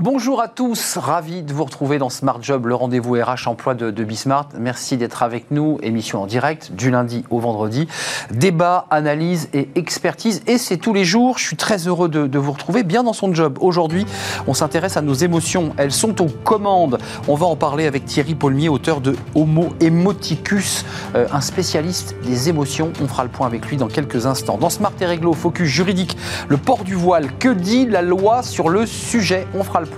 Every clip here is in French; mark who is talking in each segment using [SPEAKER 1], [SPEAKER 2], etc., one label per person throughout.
[SPEAKER 1] Bonjour à tous, ravi de vous retrouver dans Smart Job, le rendez-vous RH emploi de, Bismart. Merci d'être avec nous, émission en direct du lundi au vendredi. Débat, analyse et expertise, et c'est tous les jours. Je suis très heureux de, de vous retrouver bien dans son job. Aujourd'hui, on s'intéresse à nos émotions. Elles sont aux commandes. On va en parler avec Thierry Paulmier, auteur de Homo Emoticus, euh, un spécialiste des émotions. On fera le point avec lui dans quelques instants. Dans Smart et Réglo, focus juridique, le port du voile. Que dit la loi sur le sujet? On fera le point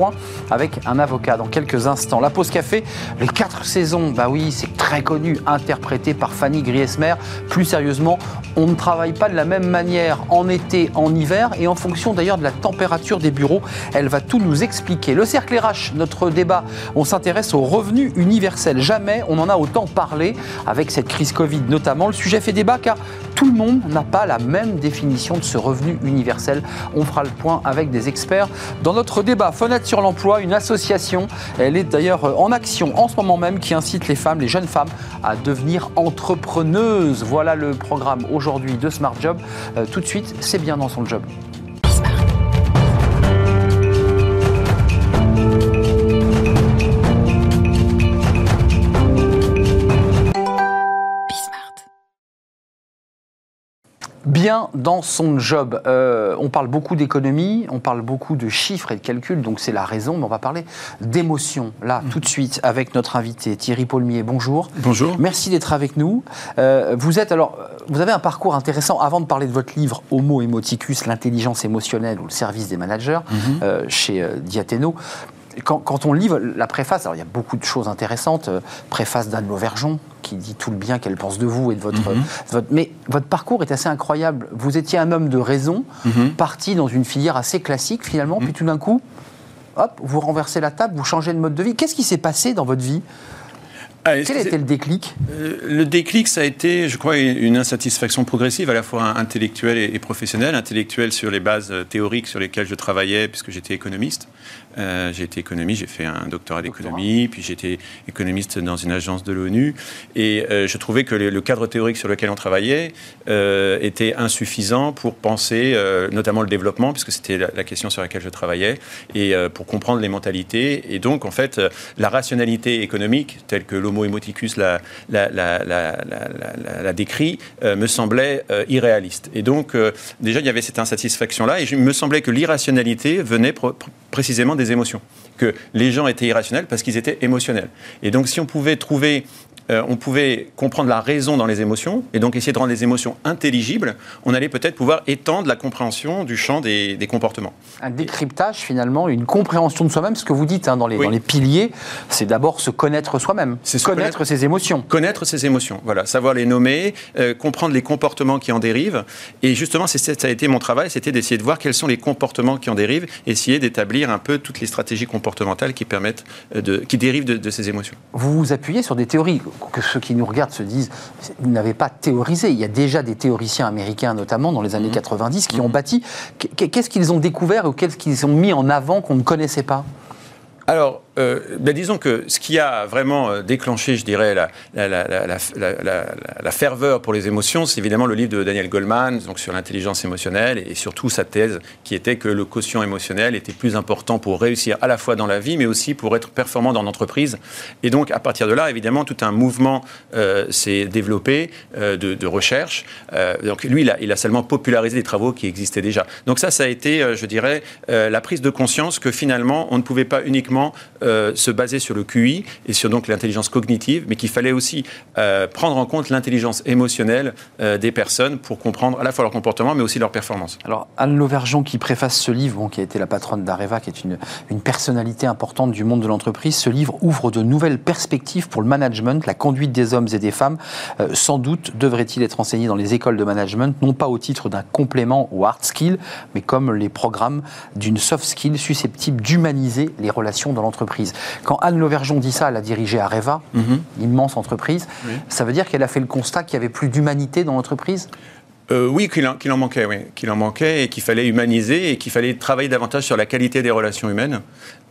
[SPEAKER 1] avec un avocat dans quelques instants. La pause café, les quatre saisons, bah oui, c'est très connu, interprété par Fanny Griesmer. Plus sérieusement, on ne travaille pas de la même manière en été, en hiver et en fonction d'ailleurs de la température des bureaux. Elle va tout nous expliquer. Le cercle RH, notre débat, on s'intéresse au revenu universel. Jamais on en a autant parlé avec cette crise Covid notamment. Le sujet fait débat car tout le monde n'a pas la même définition de ce revenu universel. On fera le point avec des experts dans notre débat. Fenêtre sur l'emploi, une association, elle est d'ailleurs en action en ce moment même qui incite les femmes, les jeunes femmes à devenir entrepreneuses. Voilà le programme aujourd'hui de Smart Job. Euh, tout de suite, c'est bien dans son job. Bien dans son job. Euh, on parle beaucoup d'économie, on parle beaucoup de chiffres et de calculs, donc c'est la raison, mais on va parler d'émotion, là, tout de suite, avec notre invité Thierry Paulmier. Bonjour.
[SPEAKER 2] Bonjour.
[SPEAKER 1] Merci d'être avec nous. Euh, vous êtes, alors, vous avez un parcours intéressant. Avant de parler de votre livre Homo Emoticus, l'intelligence émotionnelle ou le service des managers, mm -hmm. euh, chez Diathéno, quand, quand, on lit la préface, alors il y a beaucoup de choses intéressantes. Euh, préface d'Anne Lauvergeon, qui dit tout le bien qu'elle pense de vous et de votre, votre, Mais votre parcours est assez incroyable. Vous étiez un homme de raison, -hmm. parti dans une filière assez classique finalement, puis tout d'un coup, hop, vous renversez la table, vous changez de mode de vie. Qu'est-ce qui s'est passé dans votre vie? Ah, Quel était le déclic?
[SPEAKER 2] Euh, Le déclic, ça a été, je crois, une insatisfaction progressive, à la fois intellectuelle et, et professionnelle. Intellectuelle sur les bases théoriques sur lesquelles je travaillais, puisque j'étais économiste. Euh, j'ai été économiste, j'ai fait un doctorat d'économie, puis j'étais économiste dans une agence de l'ONU. Et euh, je trouvais que le, le, cadre théorique sur lequel on travaillait euh, était insuffisant pour penser notamment le développement, puisque c'était la, la, question sur laquelle je travaillais, et pour comprendre les mentalités. Et donc, en fait, la rationalité économique, telle que l'homo emoticus la, la, la décrit, me semblait irréaliste. Et donc, déjà, il y avait cette insatisfaction-là, et il me semblait que l'irrationalité venait précisément émotions, que les gens étaient irrationnels parce qu'ils étaient émotionnels. Et donc si on pouvait trouver euh, on pouvait comprendre la raison dans les émotions et donc essayer de rendre les émotions intelligibles, on allait peut-être pouvoir étendre la compréhension du champ des, des, comportements.
[SPEAKER 1] Un décryptage finalement, une compréhension de soi-même, ce que vous dites hein, dans, les, oui. dans, les, piliers, c'est d'abord se connaître soi-même, connaître, connaître, ses émotions.
[SPEAKER 2] Connaître ses émotions, voilà, savoir les nommer, euh, comprendre les comportements qui en dérivent. Et justement, ça a été mon travail, c'était d'essayer de voir quels sont les comportements qui en dérivent, essayer d'établir un peu toutes les stratégies comportementales qui permettent euh, de, qui dérivent de, de ces émotions.
[SPEAKER 1] Vous vous appuyez sur des théories que ceux qui nous regardent se disent, vous n'avez pas théorisé. Il y a déjà des théoriciens américains, notamment dans les années mmh. 90, qui mmh. ont bâti. Qu'est-ce qu'ils ont découvert ou qu'est-ce qu'ils ont mis en avant qu'on ne connaissait pas?
[SPEAKER 2] Alors, euh, ben disons que ce qui a vraiment déclenché, je dirais, la, ferveur pour les émotions, c'est évidemment le livre de Daniel Goleman donc sur l'intelligence émotionnelle et surtout sa thèse qui était que le quotient émotionnel était plus important pour réussir à la fois dans la vie, mais aussi pour être performant dans l'entreprise. Et donc, à partir de là, évidemment, tout un mouvement euh, s'est développé euh, de, recherche. Euh, donc, lui, il a, seulement popularisé des travaux qui existaient déjà. Donc, ça, ça a été, je dirais, la prise de conscience que finalement, on ne pouvait pas uniquement euh, se baser sur le QI et sur donc l'intelligence cognitive, mais qu'il fallait aussi euh, prendre en compte l'intelligence émotionnelle euh, des personnes pour comprendre à la fois leur comportement, mais aussi leur performance.
[SPEAKER 1] Alors Anne Lauvergeon qui préface ce livre, bon, qui a été la patronne d'Areva, qui est une, une personnalité importante du monde de l'entreprise, ce livre ouvre de nouvelles perspectives pour le management, la conduite des hommes et des femmes. Euh, sans doute devrait-il être enseigné dans les écoles de management, non pas au titre d'un complément au hard skill, mais comme les programmes d'une soft skill susceptible d'humaniser les relations dans l'entreprise. Quand Anne Lauvergeon dit ça, elle a dirigé Areva, mm -hmm. immense entreprise, oui. ça veut dire qu'elle a fait le constat qu'il n'y avait plus d'humanité dans l'entreprise?
[SPEAKER 2] Euh, Oui, qu'il en, en, manquait, oui. Qu'il en manquait et qu'il fallait humaniser et qu'il fallait travailler davantage sur la qualité des relations humaines,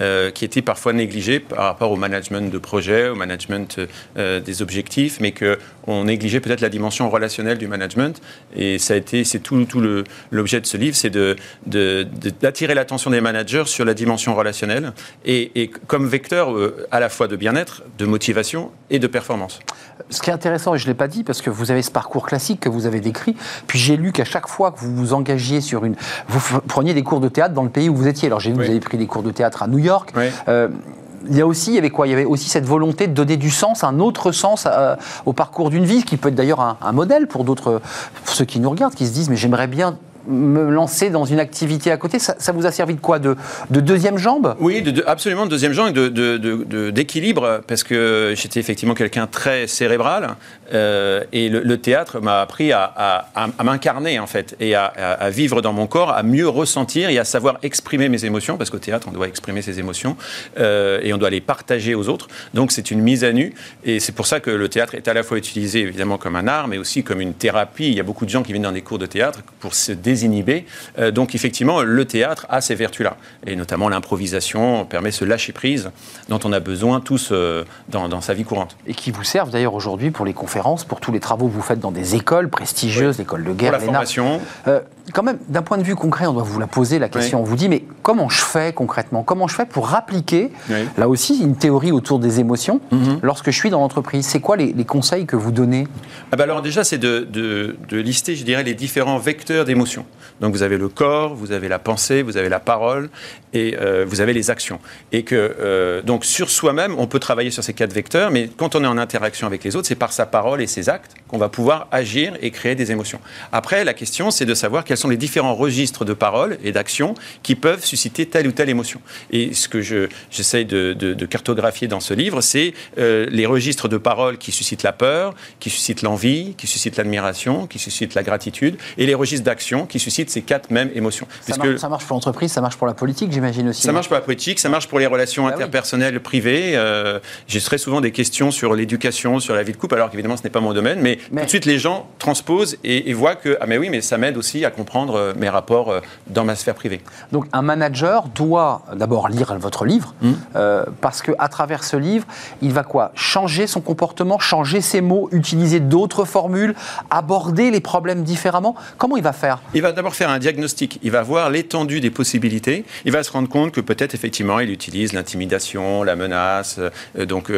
[SPEAKER 2] euh, qui était parfois négligée par rapport au management de projet, au management euh, des objectifs, mais qu'on négligeait peut-être la dimension relationnelle du management. Et ça a été, c'est tout, tout l'objet de ce livre, c'est de, d'attirer l'attention des managers sur la dimension relationnelle et, et comme vecteur à la fois de bien-être, de motivation et de performance.
[SPEAKER 1] Ce qui est intéressant, et je ne l'ai pas dit, parce que vous avez ce parcours classique que vous avez décrit, puis j'ai lu qu'à chaque fois que vous vous engagiez sur une... Vous preniez des cours de théâtre dans le pays où vous étiez. Alors j'ai vu que vous avez pris des cours de théâtre à New York. Euh, il y a aussi, il y avait quoi? Il y avait aussi cette volonté de donner du sens, un autre sens euh, au parcours d'une vie, qui peut être d'ailleurs un, un, modèle pour d'autres, pour ceux qui nous regardent, qui se disent mais j'aimerais bien me lancer dans une activité à côté. Ça, vous a servi de quoi de, deuxième jambe?
[SPEAKER 2] Oui, absolument de deuxième jambe et d'équilibre, parce que j'étais effectivement quelqu'un très cérébral, euh, et le, théâtre m'a appris à, m'incarner, en fait, et à, vivre dans mon corps, à mieux ressentir et à savoir exprimer mes émotions, parce qu'au théâtre, on doit exprimer ses émotions, euh, et on doit les partager aux autres. Donc c'est une mise à nu, et c'est pour ça que le théâtre est à la fois utilisé, évidemment, comme un art, mais aussi comme une thérapie. Il y a beaucoup de gens qui viennent dans des cours de théâtre pour se désinhiber. Euh, donc effectivement, le théâtre a ces vertus-là. Et notamment l'improvisation permet ce lâcher-prise dont on a besoin tous euh, dans, sa vie courante.
[SPEAKER 1] Et qui vous servent d'ailleurs aujourd'hui pour les conférences, pour tous les travaux que vous faites dans des écoles prestigieuses, l'école de guerre,
[SPEAKER 2] pour la formation.
[SPEAKER 1] Quand même, d'un point de vue concret, on doit vous la poser, la question. On vous dit, mais comment je fais concrètement? Comment je fais pour appliquer, là aussi, une théorie autour des émotions mhm. lorsque je suis dans l'entreprise? C'est quoi les, conseils que vous donnez?
[SPEAKER 2] Ah bah Alors déjà, c'est de, de, lister, je dirais, les différents vecteurs d'émotions. Donc vous avez le corps, vous avez la pensée, vous avez la parole et euh, vous avez les actions. Et que, euh, donc sur soi-même, on peut travailler sur ces quatre vecteurs, mais quand on est en interaction avec les autres, c'est par sa parole et ses actes qu'on va pouvoir agir et créer des émotions. Après, la question, c'est de savoir quels sont les différents registres de parole et d'action qui peuvent susciter telle ou telle émotion. Et ce que j'essaye de, de, cartographier dans ce livre, c'est euh, les registres de parole qui suscitent la peur, qui suscitent l'envie, qui suscitent l'admiration, qui suscitent la gratitude, et les registres d'action qui suscitent ces quatre mêmes émotions.
[SPEAKER 1] Ça, marche, ça marche, pour l'entreprise, ça marche pour la politique, j'imagine aussi.
[SPEAKER 2] Ça marche pour la politique, ça marche pour les relations ah interpersonnelles privées. Euh, j'ai très souvent des questions sur l'éducation, sur la vie de couple, alors qu'évidemment ce n'est pas mon domaine, mais, tout de suite les gens transposent et, et voient que ah mais oui, mais ça m'aide aussi à comprendre euh, mes rapports euh, dans ma sphère privée.
[SPEAKER 1] Donc un manager doit d'abord lire votre livre, mmh. euh, parce qu'à travers ce livre, il va quoi? Changer son comportement, changer ses mots, utiliser d'autres formules, aborder les problèmes différemment? Comment il va faire?
[SPEAKER 2] Il va d'abord faire un diagnostic, il va voir l'étendue des possibilités, il va se rendre compte que peut-être effectivement il utilise l'intimidation, la menace, donc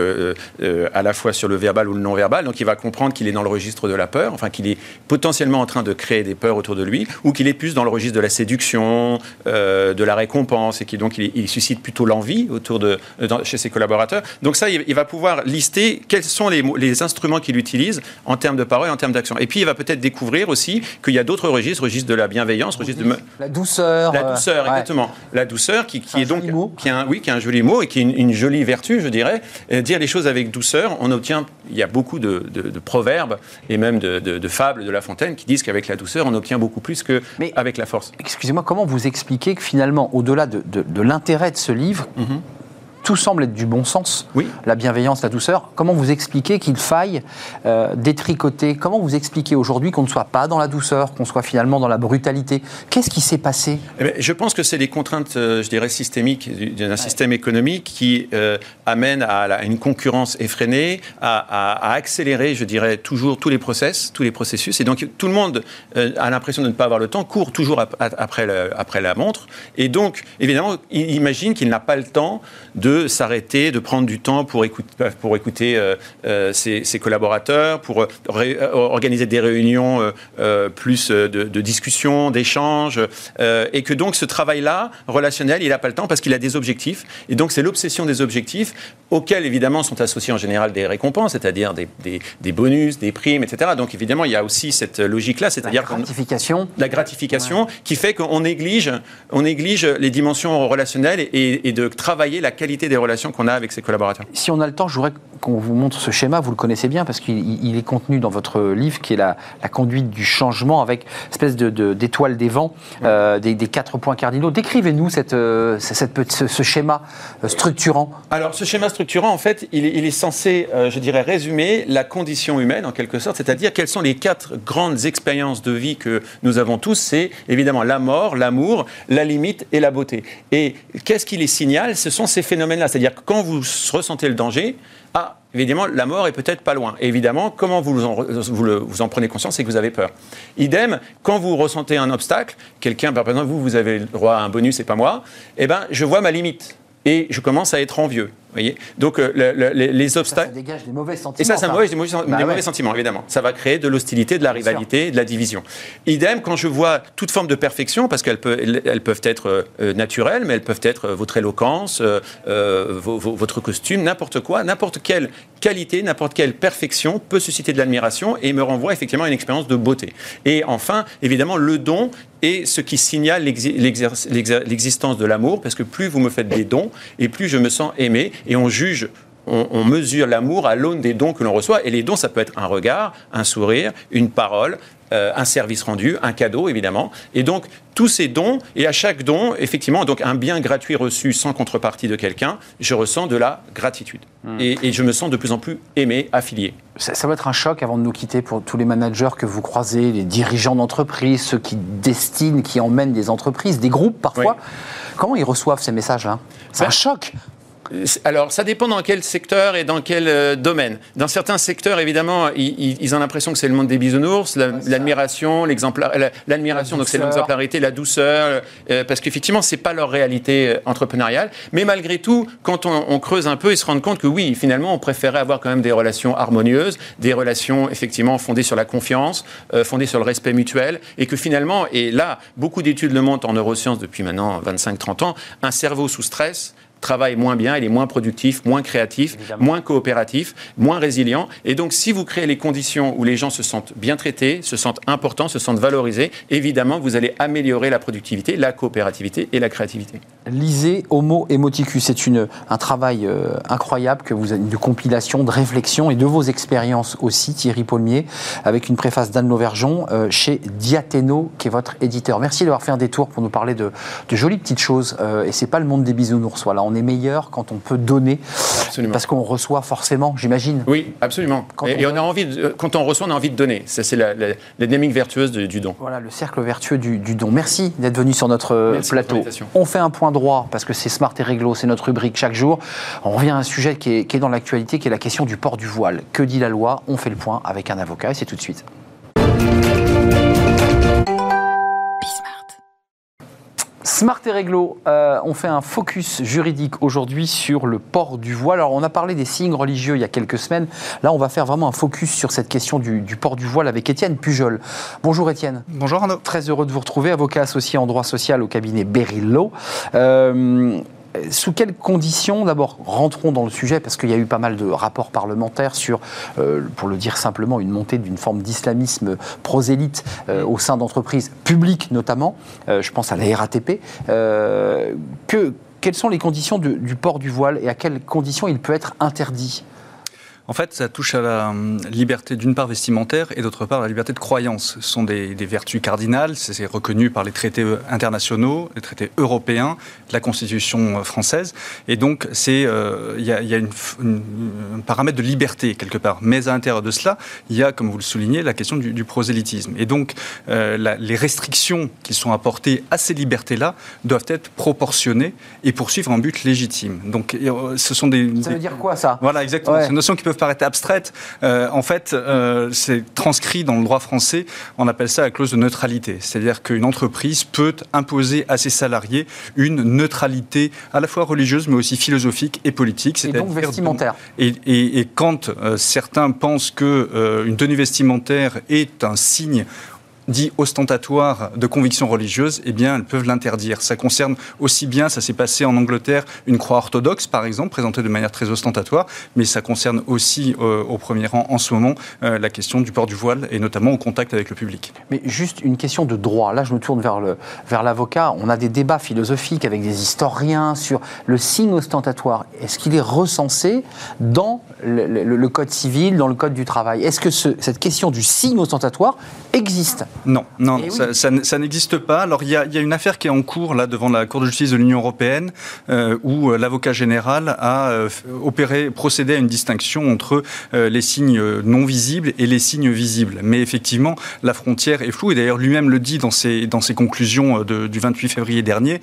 [SPEAKER 2] à la fois sur le verbal ou le non-verbal, donc il va comprendre qu'il est dans le registre de la peur, enfin qu'il est potentiellement en train de créer des peurs autour de lui, ou qu'il est plus dans le registre de la séduction, euh, de la récompense, et qui donc il, suscite plutôt l'envie autour de chez ses collaborateurs. Donc ça, il, va pouvoir lister quels sont les, les instruments qu'il utilise en termes de parole et en termes d'action. Et puis il va peut-être découvrir aussi qu'il y a d'autres registres, registre de la bienveillance, registre de
[SPEAKER 1] la douceur,
[SPEAKER 2] la douceur, euh, exactement, la douceur qui, qui est, donc qui a un, oui, qui est un joli mot et qui est une, jolie vertu, je dirais. Euh, dire les choses avec douceur, on obtient. Il y a beaucoup de, de, proverbes et même de, de, fables de La Fontaine qui disent qu'avec la douceur, on obtient beaucoup plus que mais avec la force.
[SPEAKER 1] Excusez-moi, comment vous expliquez que finalement, au-delà de, l'intérêt de ce livre, mhm tout semble être du bon sens,
[SPEAKER 2] oui.
[SPEAKER 1] la bienveillance, la douceur. Comment vous expliquez qu'il faille euh, détricoter? Comment vous expliquez aujourd'hui qu'on ne soit pas dans la douceur, qu'on soit finalement dans la brutalité? Qu'est-ce qui s'est passé?
[SPEAKER 2] Eh Je pense que c'est les contraintes, euh, je dirais, systémiques d'un système économique qui euh, amènent à, une concurrence effrénée, à, accélérer, je dirais, toujours tous les process, tous les processus. Et donc tout le monde a l'impression de ne pas avoir le temps, court toujours après, après la montre. Et donc, évidemment, il imagine qu'il n'a pas le temps de de s'arrêter, de prendre du temps pour écouter, pour écouter euh, euh, ses, collaborateurs, pour euh, organiser des réunions plus de discussions, d'échanges, et que donc ce travail-là, relationnel, il n'a pas le temps parce qu'il a des objectifs. Et donc c'est l'obsession des objectifs auxquels évidemment sont associés en général des récompenses, c'est-à-dire des, des, bonus, des primes, etc. Donc évidemment il y a aussi cette logique-là, c'est-à-dire
[SPEAKER 1] la gratification,
[SPEAKER 2] la gratification qui fait qu'on néglige, on néglige les dimensions relationnelles et, et de travailler la qualité des relations qu'on a avec ses collaborateurs.
[SPEAKER 1] Si on a le temps, je voudrais qu'on vous montre ce schéma, vous le connaissez bien parce qu'il est contenu dans votre livre qui est la, conduite du changement avec une espèce d'étoile de, des vents, euh, des, quatre points cardinaux. Décrivez-nous cette, euh, cette, ce, schéma euh, structurant.
[SPEAKER 2] Alors ce schéma structurant, en fait, il est, censé, je dirais, résumer la condition humaine en quelque sorte, c'est-à-dire quelles sont les quatre grandes expériences de vie que nous avons tous. C'est évidemment la mort, l'amour, la limite et la beauté. Et qu'est-ce qui les signale? Ce sont ces phénomènes-là, c'est-à-dire que quand vous ressentez le danger, ah, évidemment, la mort est peut-être pas loin. évidemment, comment vous en, vous, en prenez conscience, c'est que vous avez peur. Idem, quand vous ressentez un obstacle, quelqu'un, par exemple, vous, vous avez le droit à un bonus et pas moi, eh ben, je vois ma limite. Et je commence à être envieux voyez Donc euh, les, obstacles.
[SPEAKER 1] Ça, dégage des mauvais sentiments.
[SPEAKER 2] Et ça, ça dégage des, mauvais, sentiments, évidemment. Ça va créer de l'hostilité, de la rivalité, de la division. Idem, quand je vois toute forme de perfection, parce qu'elles peuvent, elles peuvent être euh, naturelles, mais elles peuvent être euh, votre éloquence, votre costume, n'importe quoi, n'importe quelle qualité, n'importe quelle perfection peut susciter de l'admiration et me renvoie effectivement à une expérience de beauté. Et enfin, évidemment, le don est ce qui signale l'existence de l'amour, parce que plus vous me faites des dons, et plus je me sens aimé, et on juge on, mesure l'amour à l'aune des dons que l'on reçoit. Et les dons, ça peut être un regard, un sourire, une parole, euh, un service rendu, un cadeau, évidemment. Et donc, tous ces dons, et à chaque don, effectivement, donc un bien gratuit reçu sans contrepartie de quelqu'un, je ressens de la gratitude. Hmm. Et, je me sens de plus en plus aimé, affilié.
[SPEAKER 1] Ça, ça, va être un choc avant de nous quitter pour tous les managers que vous croisez, les dirigeants d'entreprise, ceux qui destinent, qui emmènent des entreprises, des groupes parfois. Comment ils reçoivent ces messages-là? C'est un ben, choc
[SPEAKER 2] alors, ça dépend dans quel secteur et dans quel euh, domaine. Dans certains secteurs, évidemment, ils, ont l'impression que c'est le monde des bisounours, l'admiration, l'admiration, donc c'est l'exemplarité, la douceur, euh, euh, parce qu'effectivement, c'est pas leur réalité entrepreneuriale. Mais malgré tout, quand on, creuse un peu, ils se rendent compte que oui, finalement, on préférait avoir quand même des relations harmonieuses, des relations effectivement fondées sur la confiance, fondées sur le respect mutuel, et que finalement, et là, beaucoup d'études le montrent en neurosciences depuis maintenant 25-30 ans, un cerveau sous stress travaille moins bien, il est moins productif, moins créatif, moins coopératif, moins résilient. Et donc, si vous créez les conditions où les gens se sentent bien traités, se sentent importants, se sentent valorisés, évidemment, vous allez améliorer la productivité, la coopérativité et la créativité.
[SPEAKER 1] Lisez Homo Emoticus. C'est un travail euh, incroyable que vous avez, de compilation, de réflexion et de vos expériences aussi, Thierry Paulmier, avec une préface d'Anne Lauvergeon euh, chez Diathéno, qui est votre éditeur. Merci d'avoir fait un détour pour nous parler de, jolies petites choses. Euh, et c'est pas le monde des bisounours. Voilà, on est meilleur quand on peut donner. Parce qu'on reçoit forcément, j'imagine.
[SPEAKER 2] Oui, absolument. et, on, a envie quand on reçoit, on a envie de donner. C'est la, la, dynamique vertueuse du don.
[SPEAKER 1] Voilà, le cercle vertueux du, don. Merci d'être venu sur notre plateau. On fait un point droit parce que c'est Smart et Réglo, c'est notre rubrique chaque jour. On revient à un sujet qui est, qui est dans l'actualité, qui est la question du port du voile. Que dit la loi? On fait le point avec un avocat et c'est tout de suite. Smart et Réglo, euh, on fait un focus juridique aujourd'hui sur le port du voile. Alors, on a parlé des signes religieux il y a quelques semaines. Là, on va faire vraiment un focus sur cette question du, port du voile avec Étienne Pujol. Bonjour Étienne.
[SPEAKER 3] Bonjour Arnaud.
[SPEAKER 1] Très heureux de vous retrouver, avocat associé en droit social au cabinet Berillo. Euh, sous quelles conditions, d'abord, rentrons dans le sujet, parce qu'il y a eu pas mal de rapports parlementaires sur, euh, pour le dire simplement, une montée d'une forme d'islamisme prosélyte euh, au sein d'entreprises publiques notamment, euh, je pense à la RATP. que, quelles sont les conditions du port du voile et à quelles conditions il peut être interdit
[SPEAKER 3] en fait, ça touche à la hum, liberté d'une part vestimentaire et d'autre part à la liberté de croyance. Ce sont des, vertus cardinales, c'est reconnu par les traités internationaux, les traités européens, la Constitution euh, française. Et donc, euh, il y a, un paramètre de liberté quelque part. Mais à l'intérieur de cela, il y a, comme vous le soulignez, la question du, prosélytisme. Et donc, euh, les restrictions qui sont apportées à ces libertés-là doivent être proportionnées et poursuivre un but légitime. Donc, ce sont des...
[SPEAKER 1] Ça veut dire quoi ça?
[SPEAKER 3] Voilà, exactement. C'est une notion qui peut paraît abstraite, euh, en fait, euh, c'est transcrit dans le droit français, on appelle ça la clause de neutralité. C'est-à-dire qu'une entreprise peut imposer à ses salariés une neutralité à la fois religieuse, mais aussi philosophique et politique.
[SPEAKER 1] Et donc vestimentaire.
[SPEAKER 3] Et, et, quand euh, certains pensent qu'une tenue vestimentaire est un signe dit ostentatoire de conviction religieuse, eh bien, elles peuvent l'interdire. Ça concerne aussi bien, ça s'est passé en Angleterre, une croix orthodoxe, par exemple, présentée de manière très ostentatoire, mais ça concerne aussi, euh, au premier rang, en ce moment, euh, la question du port du voile, et notamment au contact avec le public.
[SPEAKER 1] Mais juste une question de droit. Là, je me tourne vers vers l'avocat. On a des débats philosophiques avec des historiens sur le signe ostentatoire. Est-ce qu'il est recensé dans le, code civil, dans le code du travail? Est-ce que cette question du signe ostentatoire existe?
[SPEAKER 3] Non, non, eh ça, n'existe pas. Alors il y, a, une affaire qui est en cours là devant la Cour de justice de l'Union européenne euh, où euh, l'avocat général a euh, opéré, procédé à une distinction entre les signes non visibles et les signes visibles. Mais effectivement, la frontière est floue et d'ailleurs lui-même le dit dans ses, dans ses conclusions du 28 février dernier.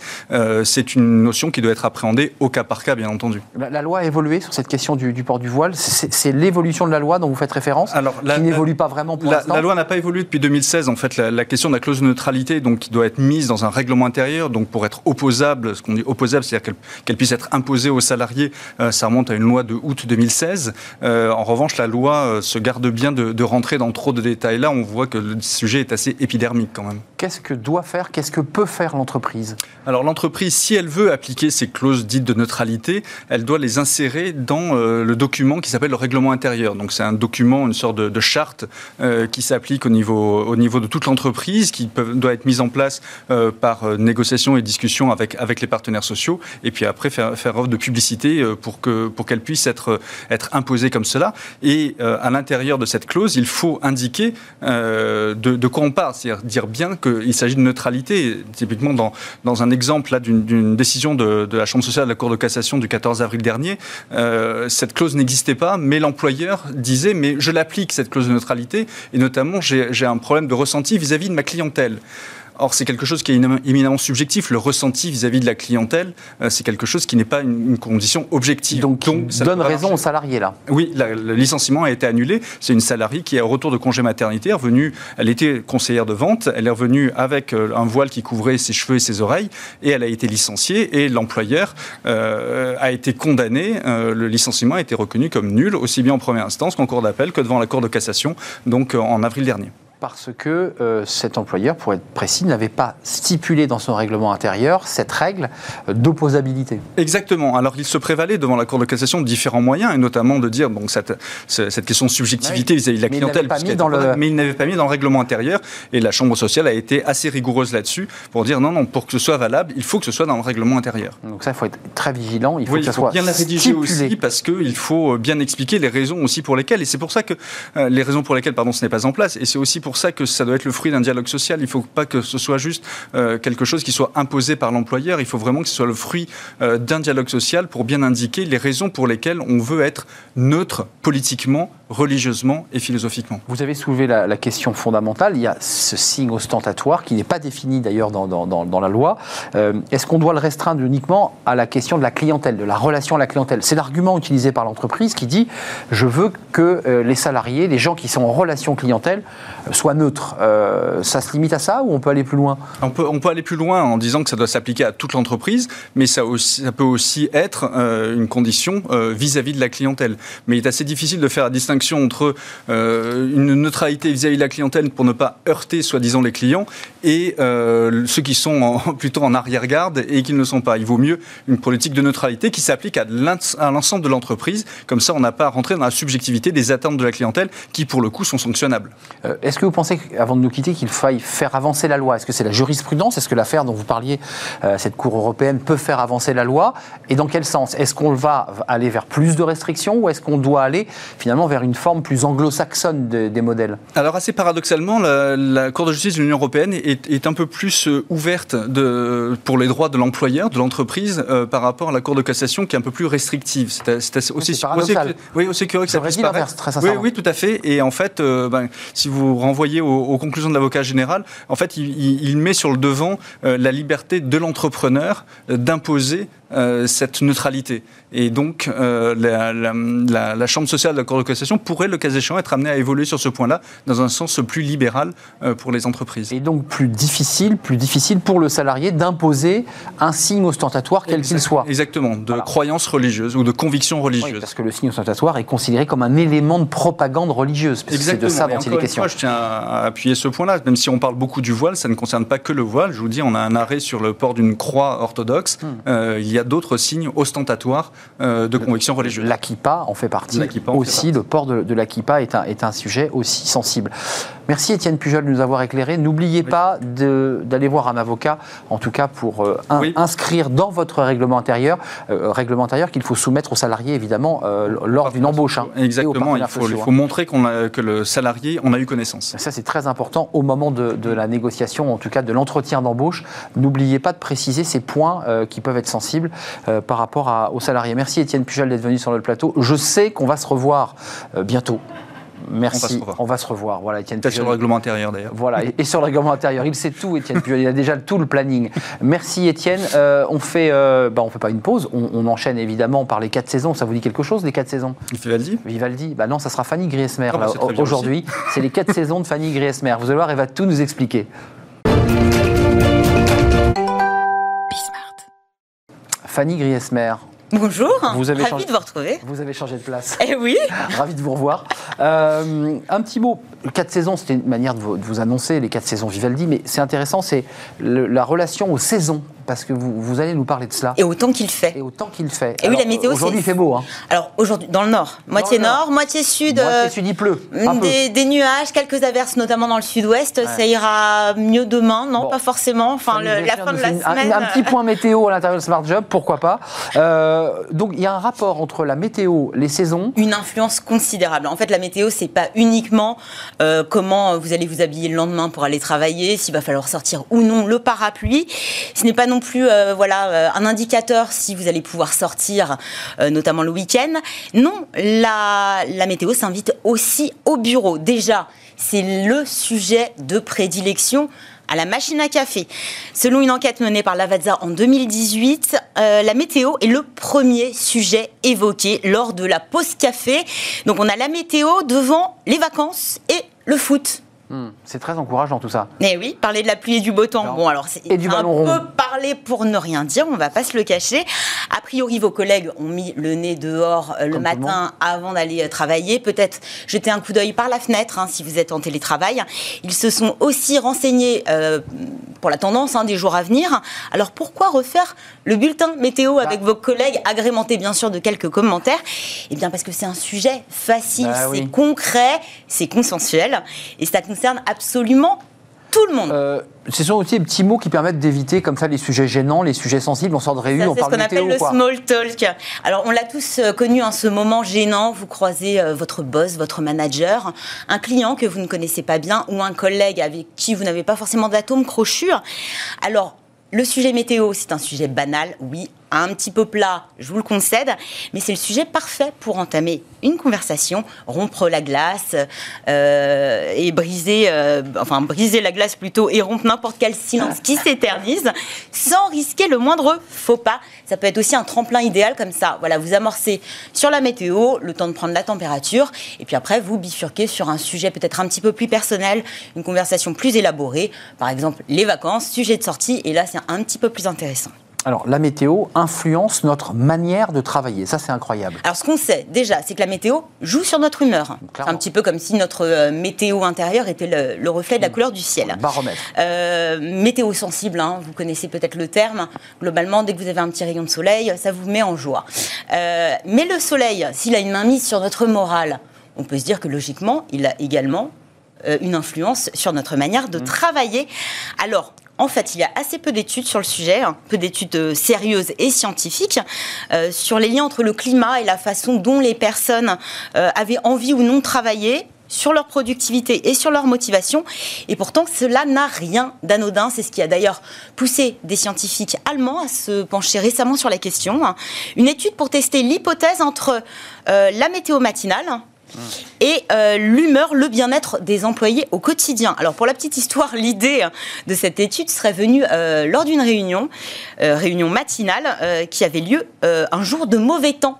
[SPEAKER 3] c'est une notion qui doit être appréhendée au cas par cas, bien entendu.
[SPEAKER 1] La, loi a évolué sur cette question du, port du voile. C'est l'évolution de la loi dont vous faites référence, Alors, qui n'évolue pas vraiment pour l'instant.
[SPEAKER 3] La loi n'a pas évolué depuis 2016 en fait la, question de la clause de neutralité, donc, qui doit être mise dans un règlement intérieur, donc pour être opposable, ce qu'on dit opposable, c'est-à-dire qu'elle puisse être imposée aux salariés, euh, ça remonte à une loi de août 2016. Euh, en revanche, la loi euh, se garde bien de, de, rentrer dans trop de détails. Là, on voit que le sujet est assez épidermique quand même.
[SPEAKER 1] Qu'est-ce que doit faire, qu'est-ce que peut faire l'entreprise?
[SPEAKER 3] Alors l'entreprise, si elle veut appliquer ces clauses dites de neutralité, elle doit les insérer dans le document qui s'appelle le règlement intérieur. Donc c'est un document, une sorte de, de charte qui s'applique au niveau, au niveau de toute l'entreprise, qui doit être mise en place euh, par euh, négociation et discussion avec, les partenaires sociaux, et puis après faire, faire œuvre de publicité euh, pour qu'elle puisse être, imposée comme cela. Et à l'intérieur de cette clause, il faut indiquer de, quoi on parle, c'est-à-dire dire bien qu'il s'agit de neutralité. Typiquement, dans, un exemple d'une décision de, de, la Chambre sociale de la Cour de cassation du 14 avril dernier, cette clause n'existait pas, mais l'employeur disait, mais je l'applique, cette clause de neutralité, et notamment j'ai un problème de ressenti vis-à-vis de ma clientèle. Or, c'est quelque chose qui est éminemment subjectif. Le ressenti vis-à-vis de la clientèle, euh, c'est quelque chose qui n'est pas une, condition objective.
[SPEAKER 1] Donc, Donc ça donne raison aux salariés, là
[SPEAKER 3] Oui, le licenciement a été annulé. C'est une salariée qui est au retour de congé maternité, revenue, elle était conseillère de vente, elle est revenue avec euh, un voile qui couvrait ses cheveux et ses oreilles, et elle a été licenciée, et l'employeur euh, a été condamné. le licenciement a été reconnu comme nul, aussi bien en première instance qu'en cour d'appel, que devant la Cour de cassation, donc en avril dernier
[SPEAKER 1] parce que euh, cet employeur, pour être précis, n'avait pas stipulé dans son règlement intérieur cette règle d'opposabilité.
[SPEAKER 3] Exactement. Alors il se prévalait devant la Cour de cassation de différents moyens, et notamment de dire donc, cette, cette question de subjectivité vis-à-vis de la clientèle, mais il n'avait pas mis dans le règlement intérieur, et la Chambre sociale a été assez rigoureuse là-dessus pour dire non, non, pour que ce soit valable, il faut que ce soit dans le règlement intérieur.
[SPEAKER 1] Donc ça, il faut être très vigilant, il faut
[SPEAKER 3] que
[SPEAKER 1] ça soit
[SPEAKER 3] bien la rédiger aussi, parce qu'il faut bien expliquer les raisons aussi pour lesquelles, et c'est pour ça que euh, les raisons pour lesquelles, pardon, ce n'est pas en place, et c'est aussi pour ça que ça doit être le fruit d'un dialogue social. Il ne faut pas que ce soit juste euh, quelque chose qui soit imposé par l'employeur. Il faut vraiment que ce soit le fruit euh, d'un dialogue social pour bien indiquer les raisons pour lesquelles on veut être neutre politiquement, religieusement et philosophiquement.
[SPEAKER 1] Vous avez soulevé la, question fondamentale. Il y a ce signe ostentatoire qui n'est pas défini d'ailleurs dans, dans, la loi. Euh, est-ce qu'on doit le restreindre uniquement à la question de la clientèle, de la relation à la clientèle? C'est l'argument utilisé par l'entreprise qui dit je veux que les salariés, les gens qui sont en relation clientèle, soient neutres. Euh, ça se limite à ça ou on peut aller plus loin?
[SPEAKER 3] On peut, on peut aller plus loin en disant que ça doit s'appliquer à toute l'entreprise, mais ça, aussi, ça peut aussi être euh, une condition euh, vis-à-vis de la clientèle. Mais il est assez difficile de faire la distinction entre une neutralité vis-à-vis de la clientèle pour ne pas heurter soi-disant les clients et ceux qui sont plutôt en arrière-garde et qui ne le sont pas. Il vaut mieux une politique de neutralité qui s'applique à l'ensemble de l'entreprise. Comme ça, on n'a pas à rentrer dans la subjectivité des attentes de la clientèle qui, pour le coup, sont sanctionnables.
[SPEAKER 1] Est-ce que vous pensez avant de nous quitter, qu'il faille faire avancer la loi? Est-ce que c'est la jurisprudence? Est-ce que l'affaire dont vous parliez, euh, cette Cour européenne, peut faire avancer la loi? Et dans quel sens? Est-ce qu'on va aller vers plus de restrictions ou est-ce qu'on doit aller finalement vers une forme plus anglo-saxonne des modèles
[SPEAKER 3] Alors assez paradoxalement, la, Cour de justice de l'Union européenne est, un peu plus euh, ouverte de, pour les droits de l'employeur, de l'entreprise, euh, par rapport à la Cour de cassation qui est un peu plus restrictive.
[SPEAKER 1] C'est aussi,
[SPEAKER 3] aussi,
[SPEAKER 1] oui,
[SPEAKER 3] aussi curieux que ça puisse paraître. Oui, oui, tout à fait. Et en fait, ben, si vous renvoyez au, aux conclusions de l'avocat général, en fait, il, met sur le devant euh, la liberté de l'entrepreneur euh, cette neutralité. Et donc, la, la, Chambre sociale de l'accord de cotisation pourrait, le cas échéant, être amenée à évoluer sur ce point-là dans un sens plus libéral pour les entreprises.
[SPEAKER 1] Et donc plus difficile, plus difficile pour le salarié d'imposer un signe ostentatoire quel qu'il soit.
[SPEAKER 3] Exactement, de croyance religieuse ou de conviction religieuse.
[SPEAKER 1] Oui, parce que le signe ostentatoire est considéré comme un élément de propagande religieuse.
[SPEAKER 3] C'est de ça dont il est question. je tiens à appuyer ce point-là. Même si on parle beaucoup du voile, ça ne concerne pas que le voile. Je vous dis, on a un arrêt sur le port d'une croix orthodoxe. Hmm. Euh, il y a d'autres signes ostentatoires euh, de conviction religieuse.
[SPEAKER 1] L'Akipa en fait partie. aussi, le port de, de l'Akipa est un, est un sujet aussi sensible. Merci Étienne Pujol de nous avoir éclairé. N'oubliez pas d'aller voir un avocat, en tout cas pour euh, inscrire dans votre règlement intérieur, euh, règlement intérieur qu'il faut soumettre aux salariés évidemment euh, lors d'une embauche. Hein,
[SPEAKER 3] Exactement, il faut, il faut, montrer a, que le salarié en a eu connaissance.
[SPEAKER 1] Ça c'est très important au moment de, de, la négociation, en tout cas de l'entretien d'embauche. N'oubliez pas de préciser ces points qui peuvent être sensibles par rapport à, aux salariés. Merci Étienne Pujol d'être venu sur le plateau. Je sais qu'on va se revoir bientôt. Merci. On va se revoir. Voilà,
[SPEAKER 3] Étienne Peut-être sur le règlement intérieur d'ailleurs.
[SPEAKER 1] Voilà, et, sur le règlement intérieur. Il sait tout, Étienne Il a déjà tout le planning. Merci, Étienne. Euh, on fait, euh, bah, on fait pas une pause. On, enchaîne évidemment par les quatre saisons. Ça vous dit quelque chose, les quatre saisons?
[SPEAKER 3] Vivaldi?
[SPEAKER 1] Vivaldi. Bah non, ça sera Fanny Griesmer. Ah bah, aujourd'hui, c'est les quatre saisons de Fanny Griesmer. Vous allez voir, elle va tout nous expliquer. Fanny Griesmer,
[SPEAKER 4] Bonjour, vous avez ravi de vous retrouver.
[SPEAKER 1] Vous avez changé de place.
[SPEAKER 4] Eh oui.
[SPEAKER 1] ravi de vous revoir. Euh, un petit mot, quatre saisons, c'était une manière de vous, annoncer les quatre saisons Vivaldi, mais c'est intéressant, c'est la relation aux saisons parce que vous, vous, allez nous parler de cela.
[SPEAKER 4] Et autant qu'il fait.
[SPEAKER 1] Et autant qu'il fait.
[SPEAKER 4] Et oui, la météo,
[SPEAKER 1] Aujourd'hui, il fait beau. Hein.
[SPEAKER 4] Alors, aujourd'hui, dans le nord. Moitié nord. moitié sud.
[SPEAKER 1] Moitié euh, sud, il pleut.
[SPEAKER 4] Des, des, nuages, quelques averses, notamment dans le sud-ouest. Ça ira mieux demain, non Pas forcément. Enfin, le, la fin de la semaine.
[SPEAKER 1] Un, petit point météo à l'intérieur de Smart Job, pourquoi pas. Euh, donc, il y a un rapport entre la météo, les saisons.
[SPEAKER 4] Une influence considérable. En fait, la météo, c'est pas uniquement euh, comment vous allez vous habiller le lendemain pour aller travailler, s'il va falloir sortir ou non le parapluie. Ce n'est pas non plus, voilà, euh, un indicateur si vous allez pouvoir sortir, euh, notamment le week-end. Non, la, météo s'invite aussi au bureau. Déjà, c'est le sujet de prédilection à la machine à café. Selon une enquête menée par Lavazza en 2018, euh, la météo est le premier sujet évoqué lors de la pause café. Donc on a la météo devant les vacances et le foot.
[SPEAKER 1] Hmm. c'est très encourageant tout ça.
[SPEAKER 4] Mais oui, parler de la pluie et du beau temps. Bon, alors c'est un peu parler pour ne rien dire, on va pas se le cacher. A priori, vos collègues ont mis le nez dehors euh, le matin avant d'aller euh, travailler. Peut-être jeter un coup d'œil par la fenêtre hein, si vous êtes en télétravail. Ils se sont aussi renseignés euh, pour la tendance hein, des jours à venir. Alors pourquoi refaire le bulletin météo bah. avec vos collègues, agrémenté bien sûr de quelques commentaires? Eh bien parce que c'est un sujet facile, bah c'est concret, c'est consensuel et ça concerne absolument tout le monde. Euh,
[SPEAKER 1] ce sont aussi des petits mots qui permettent d'éviter comme ça les sujets gênants, les sujets sensibles. On sort de réunion, on parle
[SPEAKER 4] C'est ce qu'on appelle le small talk. Alors on l'a tous euh, connu en ce moment gênant. Vous croisez euh, votre boss, votre manager, un client que vous ne connaissez pas bien ou un collègue avec qui vous n'avez pas forcément d'atomes crochus. Alors le sujet météo, c'est un sujet banal, oui, un petit peu plat, je vous le concède, mais c'est le sujet parfait pour entamer une conversation, rompre la glace euh, et briser, euh, enfin briser la glace plutôt et rompre n'importe quel silence qui s'éternise, sans risquer le moindre faux pas. Ça peut être aussi un tremplin idéal comme ça. Voilà, vous amorcez sur la météo, le temps de prendre la température, et puis après vous bifurquez sur un sujet peut-être un petit peu plus personnel, une conversation plus élaborée, par exemple les vacances, sujet de sortie, et là c'est un petit peu plus intéressant.
[SPEAKER 1] Alors, la météo influence notre manière de travailler. Ça, c'est incroyable.
[SPEAKER 4] Alors, ce qu'on sait déjà, c'est que la météo joue sur notre humeur. C'est un petit peu comme si notre euh, météo intérieur était le, reflet de la mmh. couleur du ciel.
[SPEAKER 1] Baromètre.
[SPEAKER 4] Euh, météo sensible, hein, vous connaissez peut-être le terme. Globalement, dès que vous avez un petit rayon de soleil, ça vous met en joie. Euh, mais le soleil, s'il a une main mise sur notre morale, on peut se dire que logiquement, il a également une influence sur notre manière de mmh. travailler. Alors, en fait, il y a assez peu d'études sur le sujet, hein, peu d'études euh, sérieuses et scientifiques euh, sur les liens entre le climat et la façon dont les personnes euh, avaient envie ou non de travailler sur leur productivité et sur leur motivation. Et pourtant, cela n'a rien d'anodin. C'est ce qui a d'ailleurs poussé des scientifiques allemands à se pencher récemment sur la question. Une étude pour tester l'hypothèse entre la météo matinale, et euh, l'humeur, le bien-être des employés au quotidien. Alors pour la petite histoire, l'idée de cette étude serait venue euh, lors d'une réunion, euh, réunion matinale, qui avait lieu un jour de mauvais temps.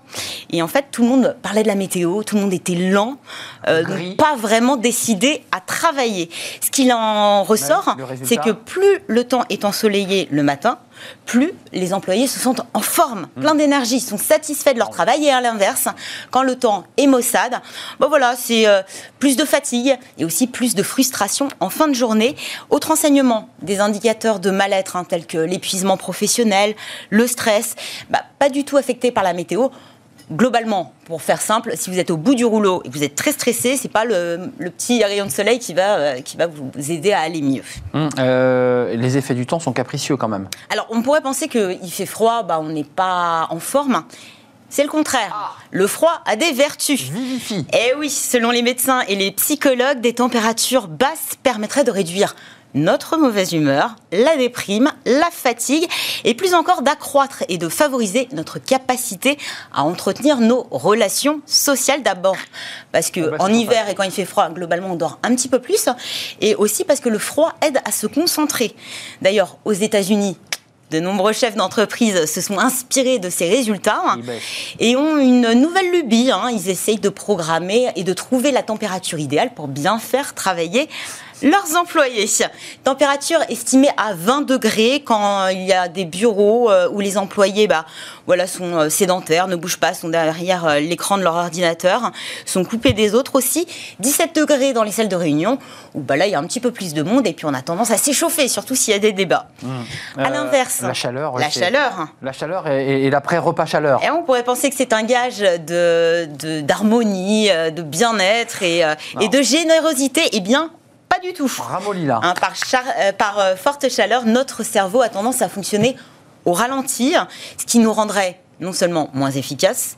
[SPEAKER 4] Et en fait, tout le monde parlait de la météo, tout le monde était lent, donc pas vraiment décidé à travailler. Ce qu'il en ressort, c'est que plus le temps est ensoleillé le matin, plus les employés se sentent en forme, mm. plein d'énergie, sont satisfaits de leur travail. Et à l'inverse, quand le temps est maussade, voilà, c'est euh, plus de fatigue et aussi plus de frustration en fin de journée. Autre enseignement, des indicateurs de mal-être hein, tels que l'épuisement professionnel, le stress, bah, pas du tout affectés par la météo globalement, pour faire simple, si vous êtes au bout du rouleau et que vous êtes très stressé, c'est pas le, petit rayon de soleil qui va, euh, qui va vous aider à aller mieux.
[SPEAKER 1] Hum, euh, les effets du temps sont capricieux quand même.
[SPEAKER 4] Alors, on pourrait penser qu'il fait froid, bah, on n'est pas en forme. C'est le contraire. Ah. Le froid a des vertus.
[SPEAKER 1] Vivifie.
[SPEAKER 4] Eh oui, selon les médecins et les psychologues, des températures basses permettraient de réduire notre mauvaise humeur, la déprime, la fatigue, et plus encore d'accroître et de favoriser notre capacité à entretenir nos relations sociales d'abord. Parce que ah bah, en hiver et quand il fait froid, globalement, on dort un petit peu plus, et aussi parce que le froid aide à se concentrer. D'ailleurs, aux États-Unis, de nombreux chefs d'entreprise se sont inspirés de ces résultats et ont une nouvelle lubie. Hein. Ils essayent de programmer et de trouver la température idéale pour bien faire travailler leurs employés. Température estimée à 20 degrés quand il y a des bureaux euh, où les employés bah, voilà, sont euh, sédentaires, ne bougent pas, sont derrière euh, l'écran de leur ordinateur, sont coupés des autres aussi. 17 degrés dans les salles de réunion où bah, là il y a un petit peu plus de monde et puis on a tendance à s'échauffer, surtout s'il y a des débats. Mmh. À l'inverse,
[SPEAKER 1] la chaleur,
[SPEAKER 4] la chaleur,
[SPEAKER 1] la chaleur et, l'après-repas chaleur.
[SPEAKER 4] Et on pourrait penser que c'est un gage de d'harmonie, de, bien-être et, et de générosité. Eh bien, pas du tout.
[SPEAKER 1] Hein,
[SPEAKER 4] par, euh, par euh, forte chaleur, notre cerveau a tendance à fonctionner au ralenti, ce qui nous rendrait non seulement moins efficaces,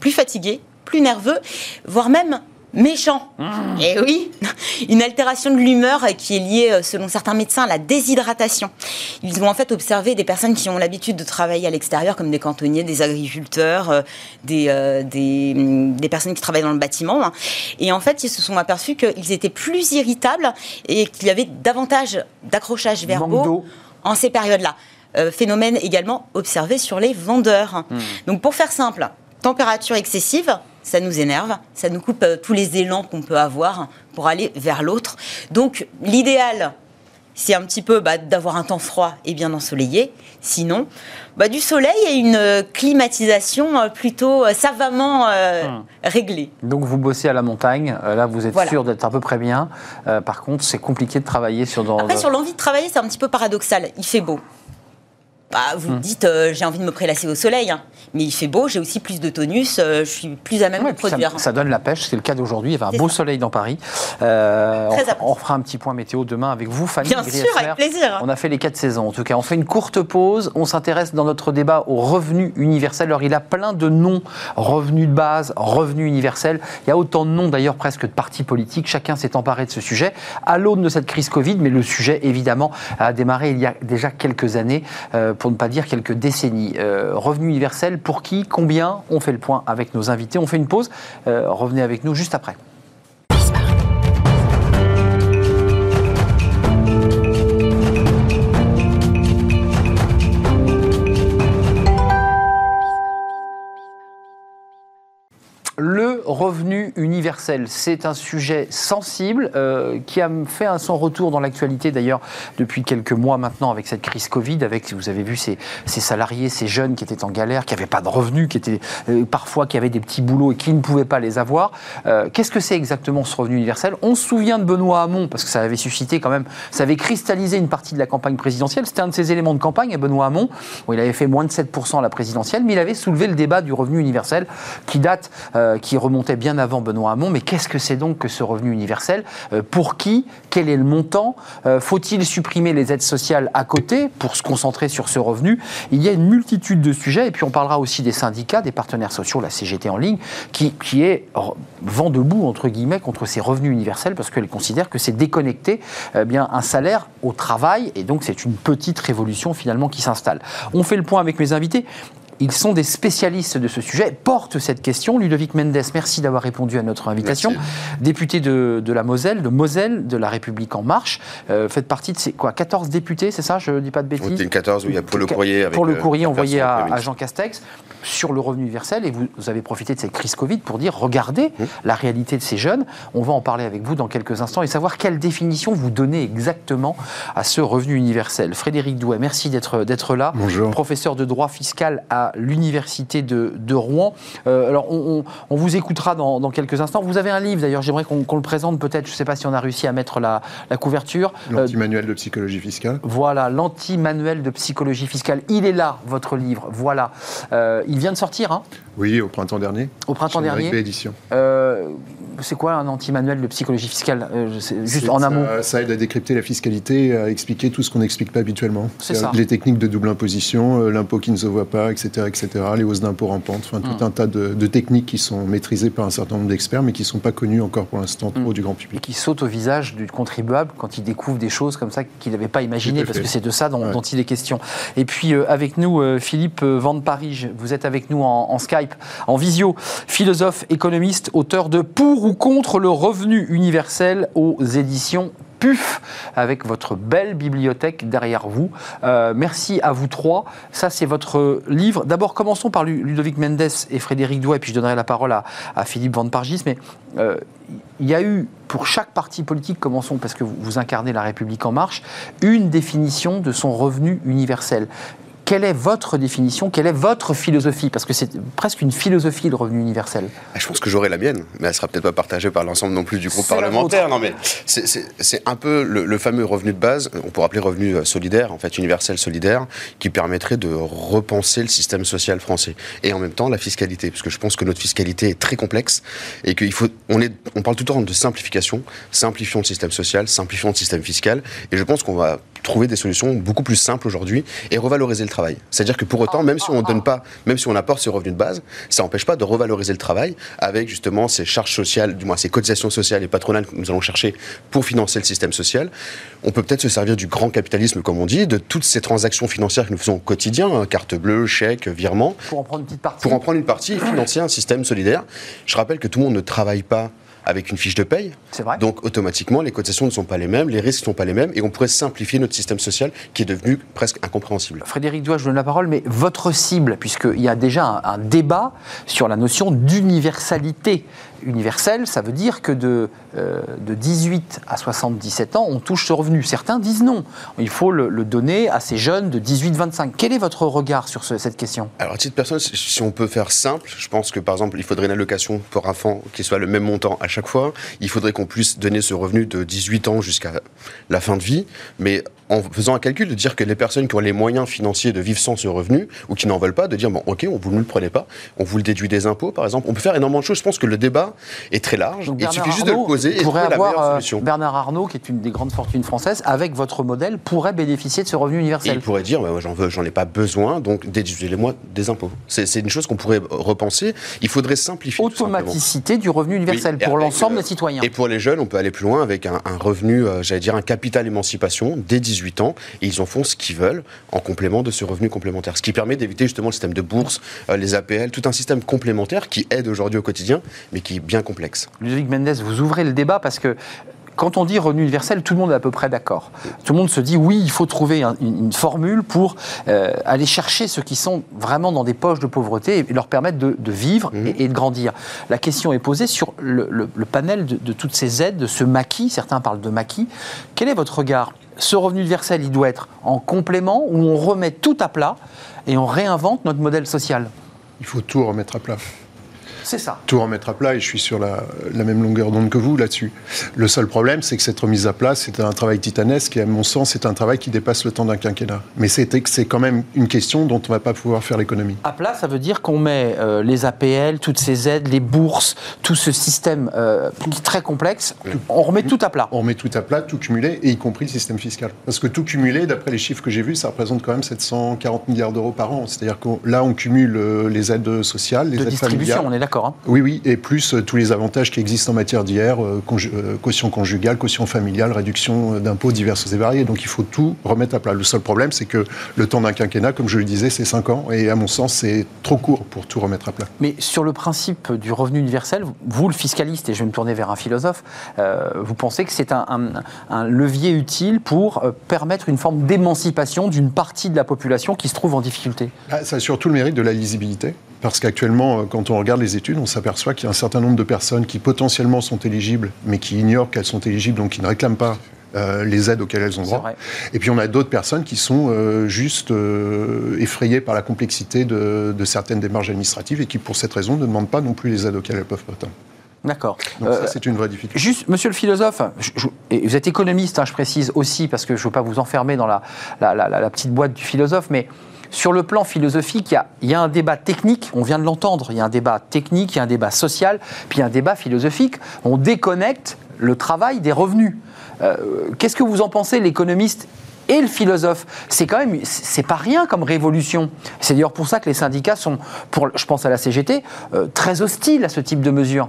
[SPEAKER 4] plus fatigués, plus nerveux, voire même méchant. Mmh. Et eh oui, une altération de l'humeur qui est liée, euh, selon certains médecins, à la déshydratation. Ils ont en fait observé des personnes qui ont l'habitude de travailler à l'extérieur, comme des cantonniers, des agriculteurs, euh, des, euh, mm, des, personnes qui travaillent dans le bâtiment. Hein. Et en fait, ils se sont aperçus qu'ils étaient plus irritables et qu'il y avait davantage d'accrochages verbaux en ces périodes-là. phénomène également observé sur les vendeurs. Mmh. Donc pour faire simple, température excessive, ça nous énerve, ça nous coupe euh, tous les élans qu'on peut avoir pour aller vers l'autre. Donc l'idéal, c'est un petit peu bah, d'avoir un temps froid et bien ensoleillé. Sinon, bah, du soleil et une euh, climatisation euh, plutôt savamment hum. réglée.
[SPEAKER 1] Donc vous bossez à la montagne, là vous êtes sûr d'être à peu près bien. par contre, c'est compliqué de travailler sur... Dans,
[SPEAKER 4] Après, sur l'envie de travailler, c'est un petit peu paradoxal. Il fait beau. Bah, vous hum. dites, j'ai envie de me prélasser au soleil. Hein mais il fait beau, j'ai aussi plus de tonus, euh, je suis plus à même de produire.
[SPEAKER 1] Ça, donne la pêche, c'est le cas d'aujourd'hui. Il y avait un beau soleil dans Paris. Euh, on, on, fera un petit point météo demain avec vous, Fanny.
[SPEAKER 4] Bien sûr, avec plaisir.
[SPEAKER 1] On a fait les quatre saisons. En tout cas, on fait une courte pause. On s'intéresse dans notre débat au revenu universel. Alors, il a plein de noms revenu de base, revenu universel. Il y a autant de noms d'ailleurs presque de partis politiques. Chacun s'est emparé de ce sujet à l'aune de cette crise Covid. Mais le sujet, évidemment, a démarré il y a déjà quelques années, euh, pour ne pas dire quelques décennies. revenu universel pour qui, combien On fait le point avec nos invités. On fait une pause. Euh, revenez avec nous juste après. Revenu universel, c'est un sujet sensible euh, qui a fait un son retour dans l'actualité d'ailleurs depuis quelques mois maintenant avec cette crise Covid, avec, vous avez vu, ces, salariés, ces jeunes qui étaient en galère, qui n'avaient pas de revenus, qui étaient euh, parfois qui avaient des petits boulots et qui ne pouvaient pas les avoir. Euh, qu'est-ce que c'est exactement ce revenu universel? On se souvient de Benoît Hamon, parce que ça avait suscité quand même, ça avait cristallisé une partie de la campagne présidentielle. C'était un de ses éléments de campagne à Benoît Hamon, où il avait fait moins de 7% à la présidentielle, mais il avait soulevé le débat du revenu universel qui date euh, qui remontait bien avant Benoît Hamon. Mais qu'est-ce que c'est donc que ce revenu universel euh, Pour qui Quel est le montant euh, Faut-il supprimer les aides sociales à côté pour se concentrer sur ce revenu Il y a une multitude de sujets. Et puis on parlera aussi des syndicats, des partenaires sociaux, la CGT en ligne, qui, qui est vent debout, entre guillemets, contre ces revenus universels parce qu'elle considère que c'est déconnecter bien un salaire au travail. Et donc c'est une petite révolution finalement qui s'installe. On fait le point avec mes invités. Ils sont des spécialistes de ce sujet, portent cette question. Ludovic Mendes, merci d'avoir répondu à notre invitation. Député de, la Moselle, de Moselle, de la République En Marche. Euh, faites partie de ces quoi, 14 députés, c'est ça Je ne dis pas de bêtises
[SPEAKER 5] oui, 14, oui, pour le courrier.
[SPEAKER 1] pour le courrier envoyé à, Jean Castex sur le revenu universel. Et vous, avez profité de cette crise Covid pour dire regardez mmh. la réalité de ces jeunes. On va en parler avec vous dans quelques instants et savoir quelle définition vous donnez exactement à ce revenu universel. Frédéric Douai, merci d'être là.
[SPEAKER 6] Bonjour.
[SPEAKER 1] Professeur de droit fiscal à l'Université de, Rouen. Euh, alors, on, vous écoutera dans, quelques instants. Vous avez un livre, d'ailleurs, j'aimerais qu'on le présente peut-être. Je ne sais pas si on a réussi à mettre la, couverture.
[SPEAKER 6] Euh, L'anti-manuel de psychologie fiscale.
[SPEAKER 1] Voilà, l'anti-manuel de psychologie fiscale. Il est là, votre livre. Voilà. Euh, il vient de sortir, hein?
[SPEAKER 6] Oui, au printemps dernier.
[SPEAKER 1] Au printemps dernier.
[SPEAKER 6] édition.
[SPEAKER 1] C'est quoi un anti-manuel de psychologie fiscale Juste en amont.
[SPEAKER 6] Ça, ça, aide à décrypter la fiscalité, à expliquer tout ce qu'on n'explique pas habituellement. C'est ça. Les techniques de double imposition, l'impôt qui ne se voit pas, etc., etc., les hausses d'impôts rampantes, enfin tout mm. un tas de, techniques qui sont maîtrisées par un certain nombre d'experts, mais qui ne sont pas connues encore pour l'instant trop mm. du grand public.
[SPEAKER 1] Et qui sautent au visage du contribuable quand il découvre des choses comme ça qu'il n'avait pas imaginées, parce que c'est de ça dont, il est question. Et puis euh, avec nous, euh, Philippe euh, Van Paris, vous êtes avec nous en, Skype, en visio, philosophe, économiste, auteur de Pour ou contre le revenu universel aux éditions avec votre belle bibliothèque derrière vous. Euh, merci à vous trois. Ça, c'est votre livre. D'abord, commençons par Ludovic Mendes et Frédéric Douai, puis je donnerai la parole à, Philippe Van Pargis. Mais euh, il y a eu, pour chaque parti politique, commençons parce que vous incarnez la République en marche, une définition de son revenu universel. Quelle est votre définition? Quelle est votre philosophie? Parce que c'est presque une philosophie, le revenu universel.
[SPEAKER 5] Ah, je pense que j'aurai la mienne, mais elle sera peut-être pas partagée par l'ensemble non plus du groupe parlementaire. Non, mais c'est un peu le, fameux revenu de base, on pourrait appeler revenu euh, solidaire, en fait universel solidaire, qui permettrait de repenser le système social français. Et en même temps, la fiscalité, parce que je pense que notre fiscalité est très complexe et qu'il faut. On, est, on parle tout le temps de simplification, simplifions le système social, simplifions le système fiscal, et je pense qu'on va trouver des solutions beaucoup plus simples aujourd'hui et revaloriser le travail. C'est-à-dire que pour autant, même si on donne pas, même si on apporte ce revenu de base, ça n'empêche pas de revaloriser le travail avec justement ces charges sociales, du moins ces cotisations sociales et patronales que nous allons chercher pour financer le système social. On peut peut-être se servir du grand capitalisme, comme on dit, de toutes ces transactions financières que nous faisons au quotidien, hein, carte bleue, chèque, virement.
[SPEAKER 1] Pour en prendre une petite partie.
[SPEAKER 5] Pour en prendre une partie et financer un système solidaire. Je rappelle que tout le monde ne travaille pas avec une fiche de paye.
[SPEAKER 1] Vrai.
[SPEAKER 5] Donc automatiquement, les cotisations ne sont pas les mêmes, les risques ne sont pas les mêmes, et on pourrait simplifier notre système social qui est devenu presque incompréhensible.
[SPEAKER 1] Frédéric Doua, je vous donne la parole, mais votre cible, puisqu'il y a déjà un débat sur la notion d'universalité universel, ça veut dire que de, euh, de 18 à 77 ans, on touche ce revenu. Certains disent non. Il faut le, donner à ces jeunes de 18-25. Quel est votre regard sur cette question?
[SPEAKER 5] Alors, à titre personnel, si on peut faire simple, je pense que par exemple, il faudrait une allocation pour enfant qui soit le même montant à chaque fois. Il faudrait qu'on puisse donner ce revenu de 18 ans jusqu'à la fin de vie. Mais en faisant un calcul, de dire que les personnes qui ont les moyens financiers de vivre sans ce revenu, ou qui n'en veulent pas, de dire, bon, ok, on vous ne le prenez pas, on vous le déduit des impôts, par exemple. On peut faire énormément de choses. Je pense que le débat est très large. il suffit juste de le poser et
[SPEAKER 1] la meilleure euh, solution. Bernard Arnault, qui est une des grandes fortunes françaises, avec votre modèle, pourrait bénéficier de ce revenu universel.
[SPEAKER 5] il pourrait dire, j'en veux, j'en ai pas besoin, donc déduisez-les-moi des impôts. C'est une chose qu'on pourrait repenser. Il faudrait simplifier.
[SPEAKER 1] Automaticité du revenu universel pour l'ensemble des citoyens.
[SPEAKER 5] Et pour les jeunes, on peut aller plus loin avec un, revenu, euh, j'allais dire un capital émancipation dès 18 ans. Et ils en font ce qu'ils veulent en complément de ce revenu complémentaire. Ce qui permet d'éviter justement le système de bourse, euh, les APL, tout un système complémentaire qui aide aujourd'hui au quotidien, mais qui est bien complexe.
[SPEAKER 1] Ludovic Mendes, vous ouvrez le débat parce que quand on dit revenu universel, tout le monde est à peu près d'accord. Tout le monde se dit oui, il faut trouver une, formule pour euh, aller chercher ceux qui sont vraiment dans des poches de pauvreté et leur permettre de, vivre mmh. et, de grandir. La question est posée sur le, panel de, de, toutes ces aides, de ce maquis, certains parlent de maquis. Quel est votre regard? Ce revenu universel, il doit être en complément où on remet tout à plat et on réinvente notre modèle social?
[SPEAKER 6] Il faut tout remettre à plat.
[SPEAKER 1] C'est ça.
[SPEAKER 6] Tout remettre à plat, et je suis sur la, même longueur d'onde que vous là-dessus. Le seul problème, c'est que cette remise à plat, c'est un travail titanesque, et à mon sens, c'est un travail qui dépasse le temps d'un quinquennat. Mais c'est quand même une question dont on ne va pas pouvoir faire l'économie.
[SPEAKER 1] À plat, ça veut dire qu'on met euh, les APL, toutes ces aides, les bourses, tout ce système euh, très complexe, on remet tout à plat.
[SPEAKER 6] On remet tout à plat, tout cumulé, et y compris le système fiscal. Parce que tout cumulé, d'après les chiffres que j'ai vus, ça représente quand même 740 milliards d'euros par an. C'est-à-dire que là, on cumule euh, les aides sociales, les
[SPEAKER 1] de
[SPEAKER 6] aides
[SPEAKER 1] distribution,
[SPEAKER 6] familiales.
[SPEAKER 1] on est Hein.
[SPEAKER 6] Oui, oui, et plus tous les avantages qui existent en matière d'IR, caution conjugale, caution familiale, réduction d'impôts diverses et variés. Donc il faut tout remettre à plat. Le seul problème, c'est que le temps d'un quinquennat, comme je le disais, c'est 5 ans. Et à mon sens, c'est trop court pour tout remettre à plat.
[SPEAKER 1] Mais sur le principe du revenu universel, vous, le fiscaliste, et je vais me tourner vers un philosophe, euh, vous pensez que c'est un, levier utile pour euh, permettre une forme d'émancipation d'une partie de la population qui se trouve en difficulté?
[SPEAKER 6] Ah, Ça a surtout le mérite de la lisibilité. Parce qu'actuellement, euh, quand on regarde les études, on s'aperçoit qu'il y a un certain nombre de personnes qui potentiellement sont éligibles, mais qui ignorent qu'elles sont éligibles, donc qui ne réclament pas euh, les aides auxquelles elles ont droit. Et puis on a d'autres personnes qui sont euh, juste euh, effrayées par la complexité de, certaines démarches administratives et qui, pour cette raison, ne demandent pas non plus les aides auxquelles elles peuvent prétendre.
[SPEAKER 1] D'accord.
[SPEAKER 6] Donc ça, c'est une vraie difficulté.
[SPEAKER 1] Juste, monsieur le philosophe, et vous êtes économiste, hein, je précise aussi, parce que je ne veux pas vous enfermer dans la, la, petite boîte du philosophe, mais sur le plan philosophique, il y, a, un débat technique, on vient de l'entendre, il y a un débat technique, il y a un débat social, puis il y a un débat philosophique. On déconnecte le travail des revenus. Euh, qu'est-ce que vous en pensez, l'économiste et le philosophe? C'est quand même, c'est pas rien comme révolution. C'est d'ailleurs pour ça que les syndicats sont, je pense à la CGT, euh, très hostiles à ce type de mesures.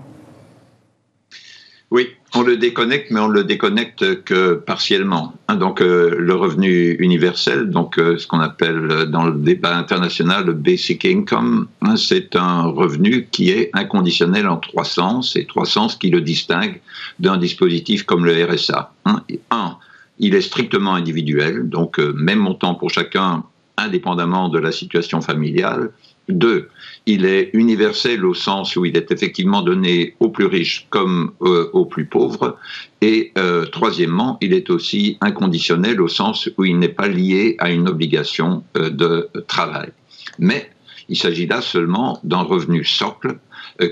[SPEAKER 7] Oui, on le déconnecte, mais on le déconnecte que partiellement. Hein, donc euh, le revenu universel, donc ce qu'on appelle dans le débat international le basic income, hein, c'est un revenu qui est inconditionnel en trois sens, et trois sens qui le distinguent d'un dispositif comme le RSA. Hein. Un, il est strictement individuel, donc euh, même montant pour chacun, indépendamment de la situation familiale. Deux, il est universel au sens où il est effectivement donné aux plus riches comme euh, aux plus pauvres. Et euh, troisièmement, il est aussi inconditionnel au sens où il n'est pas lié à une obligation de travail. Mais il s'agit là seulement d'un revenu socle euh,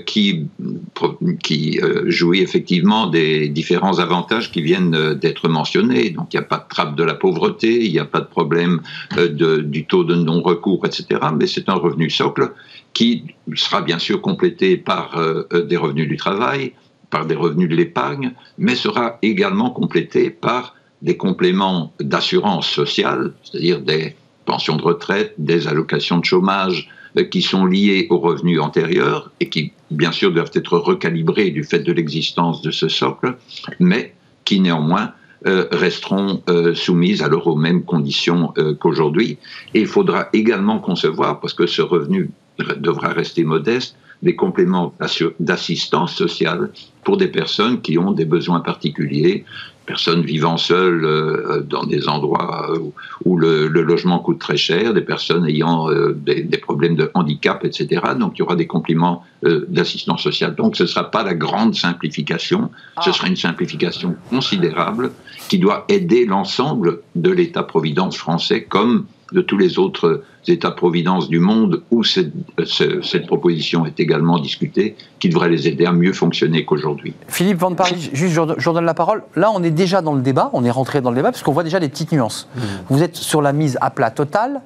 [SPEAKER 7] qui, qui euh, jouit effectivement des différents avantages qui viennent euh, d'être mentionnés. Donc il n'y a pas de trappe de la pauvreté, il n'y a pas de problème du taux de non-recours, etc. Mais c'est un revenu socle qui sera bien sûr complété par des revenus du travail, par des revenus de l'épargne, mais sera également complété par des compléments d'assurance sociale, c'est-à-dire des pensions de retraite, des allocations de chômage, euh, qui sont liés aux revenus antérieurs et qui, bien sûr, doivent être recalibrés du fait de l'existence de ce socle, mais qui néanmoins euh, resteront euh, soumises alors aux mêmes conditions qu'aujourd'hui. Et il faudra également concevoir, parce que ce revenu devra rester modeste, des compléments d'assistance sociale pour des personnes qui ont des besoins particuliers, personnes vivant seules euh, dans des endroits où, le, logement coûte très cher, des personnes ayant euh, des, problèmes de handicap, etc. Donc il y aura des compléments euh, d'assistance sociale. Donc ce ne sera pas la grande simplification, ce ah. sera une simplification considérable qui doit aider l'ensemble de l'État-providence français comme de tous les autres États-providence du monde où cette, cette, proposition est également discutée, qui devrait les aider à mieux fonctionner qu'aujourd'hui.
[SPEAKER 1] Philippe Van Paris, juste je donne la parole. Là, on est déjà dans le débat, on est rentré dans le débat, parce qu'on voit déjà des petites nuances. Mmh. Vous êtes sur la mise à plat totale,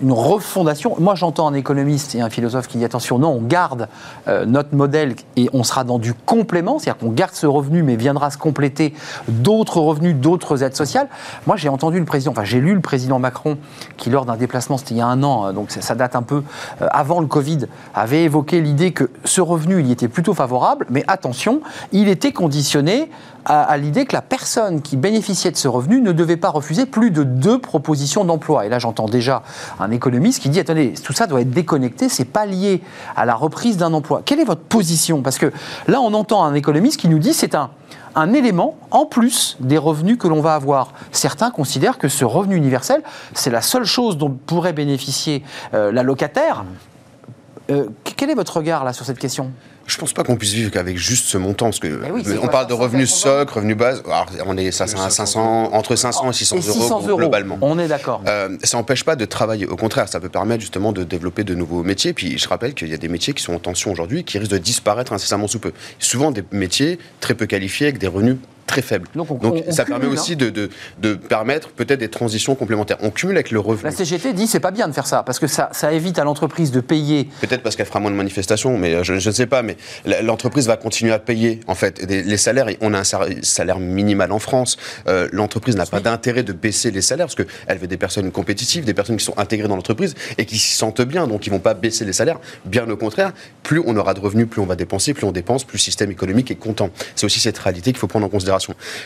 [SPEAKER 1] une refondation. Moi, j'entends un économiste et un philosophe qui dit attention, non, on garde euh, notre modèle et on sera dans du complément, c'est-à-dire qu'on garde ce revenu, mais viendra se compléter d'autres revenus, d'autres aides sociales. Moi, j'ai entendu le président, enfin, j'ai lu le président Macron qui, lors d'un déplacement, c'était il y a un euh, donc ça date un peu euh, avant le Covid, avait évoqué l'idée que ce revenu, il y était plutôt favorable, mais attention, il était conditionné à, l'idée que la personne qui bénéficiait de ce revenu ne devait pas refuser plus de deux propositions d'emploi. Et là, j'entends déjà un économiste qui dit attendez, tout ça doit être déconnecté, c'est pas lié à la reprise d'un emploi. Quelle est votre position? Parce que là, on entend un économiste qui nous dit c'est un un élément en plus des revenus que l'on va avoir. Certains considèrent que ce revenu universel, c'est la seule chose dont pourrait bénéficier euh, la locataire. Euh, quel est votre regard là sur cette question?
[SPEAKER 5] Je pense pas qu'on puisse vivre qu'avec juste ce montant, parce que eh on parle de revenus socle, revenus base. on est ça, à 500, entre 500 et 600, euros, globalement.
[SPEAKER 1] On est d'accord.
[SPEAKER 5] Euh, ça n'empêche pas de travailler. Au contraire, ça peut permettre justement de développer de nouveaux métiers. Puis je rappelle qu'il y a des métiers qui sont en tension aujourd'hui, qui risquent de disparaître incessamment sous peu. Souvent des métiers très peu qualifiés avec des revenus très faible. Donc, ça permet aussi hein. de, de, permettre peut-être des transitions complémentaires. On cumule avec le revenu.
[SPEAKER 1] La CGT dit c'est pas bien de faire ça parce que ça, ça évite à l'entreprise de payer.
[SPEAKER 5] Peut-être parce qu'elle fera moins de manifestations, mais je, ne sais pas. Mais l'entreprise va continuer à payer en fait les salaires. On a un salaire minimal en France. Euh, l'entreprise n'a pas d'intérêt de baisser les salaires parce qu'elle veut des personnes compétitives, des personnes qui sont intégrées dans l'entreprise et qui s'y sentent bien. Donc ils vont pas baisser les salaires. Bien au contraire, plus on aura de revenus, plus on va dépenser, plus on dépense, plus le système économique est content. C'est aussi cette réalité qu'il faut prendre en considération.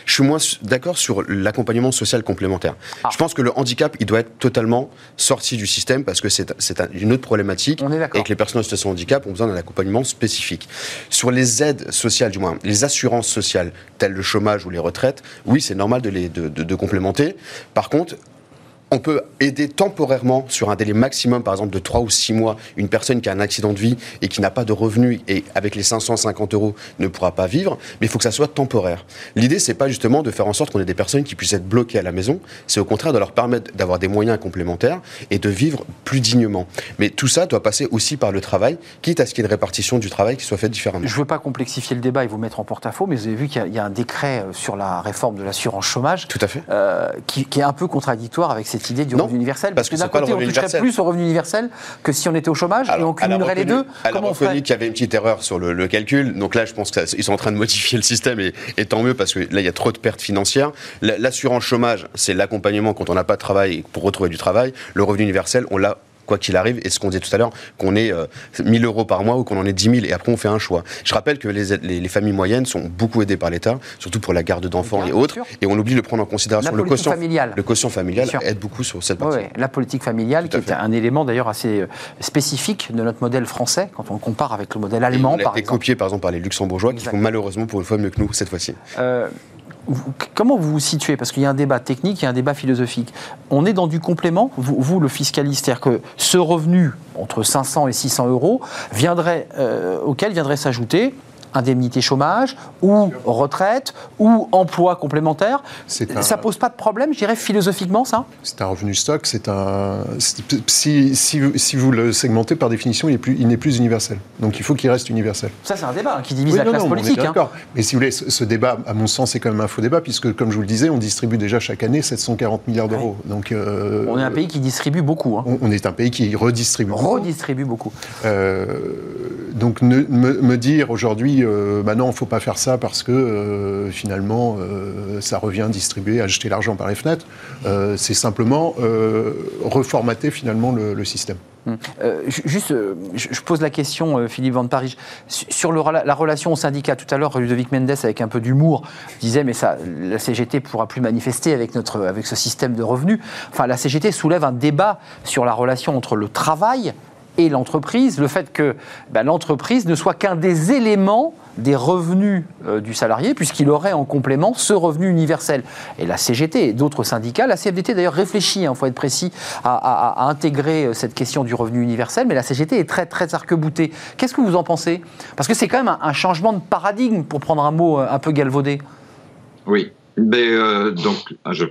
[SPEAKER 5] Je suis moins d'accord sur l'accompagnement social complémentaire. Ah. Je pense que le handicap, il doit être totalement sorti du système parce que c'est une autre problématique et que les personnes en situation de handicap ont besoin d'un accompagnement spécifique. Sur les aides sociales, du moins, les assurances sociales, telles le chômage ou les retraites, oui, c'est normal de les de, de complémenter. Par contre, on peut aider temporairement sur un délai maximum, par exemple de 3 ou 6 mois, une personne qui a un accident de vie et qui n'a pas de revenus et avec les 550 euros ne pourra pas vivre, mais il faut que ça soit temporaire. L'idée, c'est pas justement de faire en sorte qu'on ait des personnes qui puissent être bloquées à la maison, c'est au contraire de leur permettre d'avoir des moyens complémentaires et de vivre plus dignement. Mais tout ça doit passer aussi par le travail, quitte à ce qu'il y ait une répartition du travail qui soit faite différemment.
[SPEAKER 1] Je ne veux pas complexifier le débat et vous mettre en porte-à-faux, mais vous avez vu qu'il y, a un décret euh, sur la réforme de l'assurance chômage
[SPEAKER 5] tout à fait.
[SPEAKER 1] Euh, qui, qui, est un peu contradictoire avec cette idée du revenu universel Parce, que, d'un côté, on toucherait plus au revenu universel que si on était au chômage et on cumulerait les deux.
[SPEAKER 5] Comment on ferait qu'il y avait une petite erreur sur le, calcul. Donc là, je pense qu'ils sont en train de modifier le système et, et, tant mieux parce que là, il y a trop de pertes financières. L'assurance chômage, c'est l'accompagnement quand on n'a pas de travail pour retrouver du travail. Le revenu universel, on l'a quoi qu'il arrive, et ce qu'on disait tout à l'heure, qu'on ait 1000 euh, euros par mois ou qu'on en ait 10 000, et après on fait un choix. Je rappelle que les, les, familles moyennes sont beaucoup aidées par l'État, surtout pour la garde d'enfants et autres, et on oublie de prendre en considération le quotient familial. Le quotient familial aide beaucoup sur cette partie.
[SPEAKER 1] la politique familiale, qui est un élément d'ailleurs assez euh, spécifique de notre modèle français, quand on le compare avec le modèle allemand,
[SPEAKER 5] on a été copié par exemple par les luxembourgeois, qui font malheureusement pour une fois mieux que nous cette fois-ci.
[SPEAKER 1] Euh, comment vous vous situez? Parce qu'il y a un débat technique, il y a un débat philosophique. On est dans du complément, vous, le fiscaliste, c'est-à-dire que ce revenu entre 500 et 600 euros viendrait, euh, auquel viendrait s'ajouter indemnité chômage ou retraite ou emploi complémentaire. Ça pose pas de problème, je dirais, philosophiquement, ça?
[SPEAKER 6] C'est un revenu stock, c'est un... Si, si, si, vous le segmentez, par définition, il n'est plus, universel. Donc il faut qu'il reste universel.
[SPEAKER 1] Ça, c'est un débat qui divise la classe politique. Hein.
[SPEAKER 6] D'accord. Mais si vous voulez, ce, débat, à mon sens, c'est quand même un faux débat, puisque, comme je vous le disais, on distribue déjà chaque année 740 milliards d'euros. Donc,
[SPEAKER 1] euh, on est un pays qui distribue beaucoup. Hein.
[SPEAKER 6] On, est un pays qui redistribue.
[SPEAKER 1] Redistribue beaucoup. Euh,
[SPEAKER 6] donc me, dire aujourd'hui euh, bah non, il ne faut pas faire ça parce que euh, finalement, euh, ça revient distribuer, à jeter l'argent par les fenêtres. c'est simplement reformater finalement le, système.
[SPEAKER 1] Hum. juste, je pose la question, Philippe Van Paris, sur la relation au syndicat. Tout à l'heure, Ludovic Mendes, avec un peu d'humour, disait mais ça, la CGT pourra plus manifester avec notre, avec ce système de revenus. Enfin, la CGT soulève un débat sur la relation entre le travail et l'entreprise, le fait que ben, l'entreprise ne soit qu'un des éléments des revenus euh, du salarié, puisqu'il aurait en complément ce revenu universel. Et la CGT et d'autres syndicats, la CFDT d'ailleurs réfléchit, il hein, faut être précis, à, intégrer euh, cette question du revenu universel, mais la CGT est très très arc-boutée. Qu'est-ce que vous en pensez? Parce que c'est quand même un, changement de paradigme, pour prendre un mot euh, un peu galvaudé.
[SPEAKER 7] Oui, mais donc je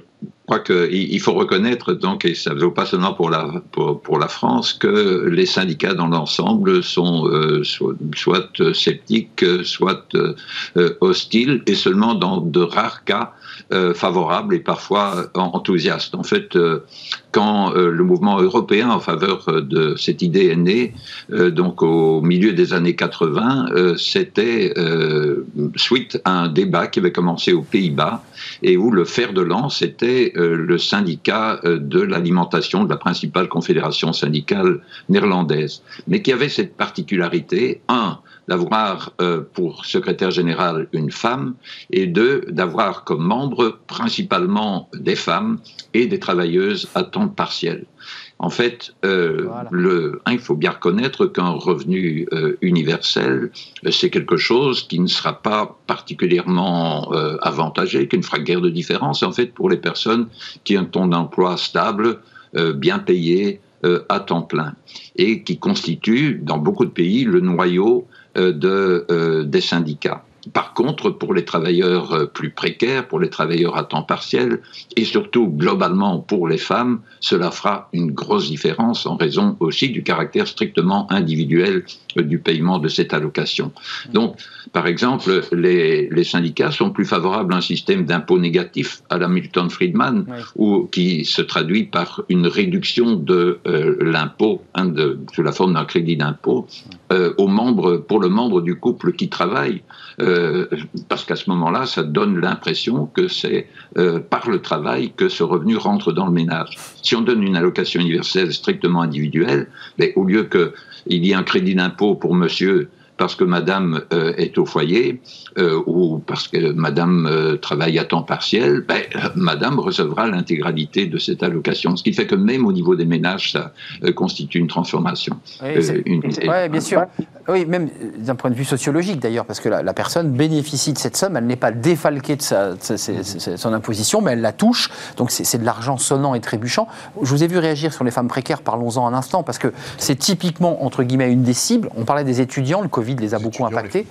[SPEAKER 7] je crois qu'il faut reconnaître, donc, et ça ne vaut pas seulement pour la, pour, la France, que les syndicats dans l'ensemble sont euh, soit, soit, sceptiques, soit euh, hostiles, et seulement dans de rares cas euh, favorables et parfois enthousiastes. En fait, quand le mouvement européen en faveur de cette idée est né, donc au milieu des années 80, c'était suite à un débat qui avait commencé aux Pays-Bas et où le fer de lance était euh, le syndicat euh, de l'alimentation de la principale confédération syndicale néerlandaise, mais qui avait cette particularité, un, d'avoir euh, pour secrétaire général une femme, et deux, d'avoir comme membres principalement des femmes et des travailleuses à temps partiel. En fait, euh, le, il faut bien reconnaître qu'un revenu euh, universel, c'est quelque chose qui ne sera pas particulièrement euh, avantagé, qui ne fera guère de différence, en fait, pour les personnes qui ont un emploi stable, bien payé, à temps plein, et qui constitue, dans beaucoup de pays, le noyau de, des syndicats. Par contre, pour les travailleurs euh, plus précaires, pour les travailleurs à temps partiel, et surtout globalement pour les femmes, cela fera une grosse différence en raison aussi du caractère strictement individuel euh, du paiement de cette allocation. Donc, par exemple, les, syndicats sont plus favorables à un système d'impôt négatif à la Milton Friedman, ou qui se traduit par une réduction de euh, l'impôt hein, sous la forme d'un crédit d'impôt aux membres, pour le membre du couple qui travaille. Euh, parce qu'à ce moment-là, ça donne l'impression que c'est euh, par le travail que ce revenu rentre dans le ménage. Si on donne une allocation universelle strictement individuelle, mais au lieu qu'il y ait un crédit d'impôt pour monsieur parce que madame euh, est au foyer euh, ou parce que madame euh, travaille à temps partiel, ben, madame recevra l'intégralité de cette allocation. Ce qui fait que même au niveau des ménages, ça constitue une transformation.
[SPEAKER 1] Oui, bien sûr. Oui, même d'un point de vue sociologique d'ailleurs, parce que la, personne bénéficie de cette somme, elle n'est pas défalquée de, sa, son imposition, mais elle la touche. Donc c'est de l'argent sonnant et trébuchant. Je vous ai vu réagir sur les femmes précaires, parlons-en un instant, parce que c'est typiquement, entre guillemets, une des cibles. On parlait des étudiants, le Covid les a beaucoup impactés.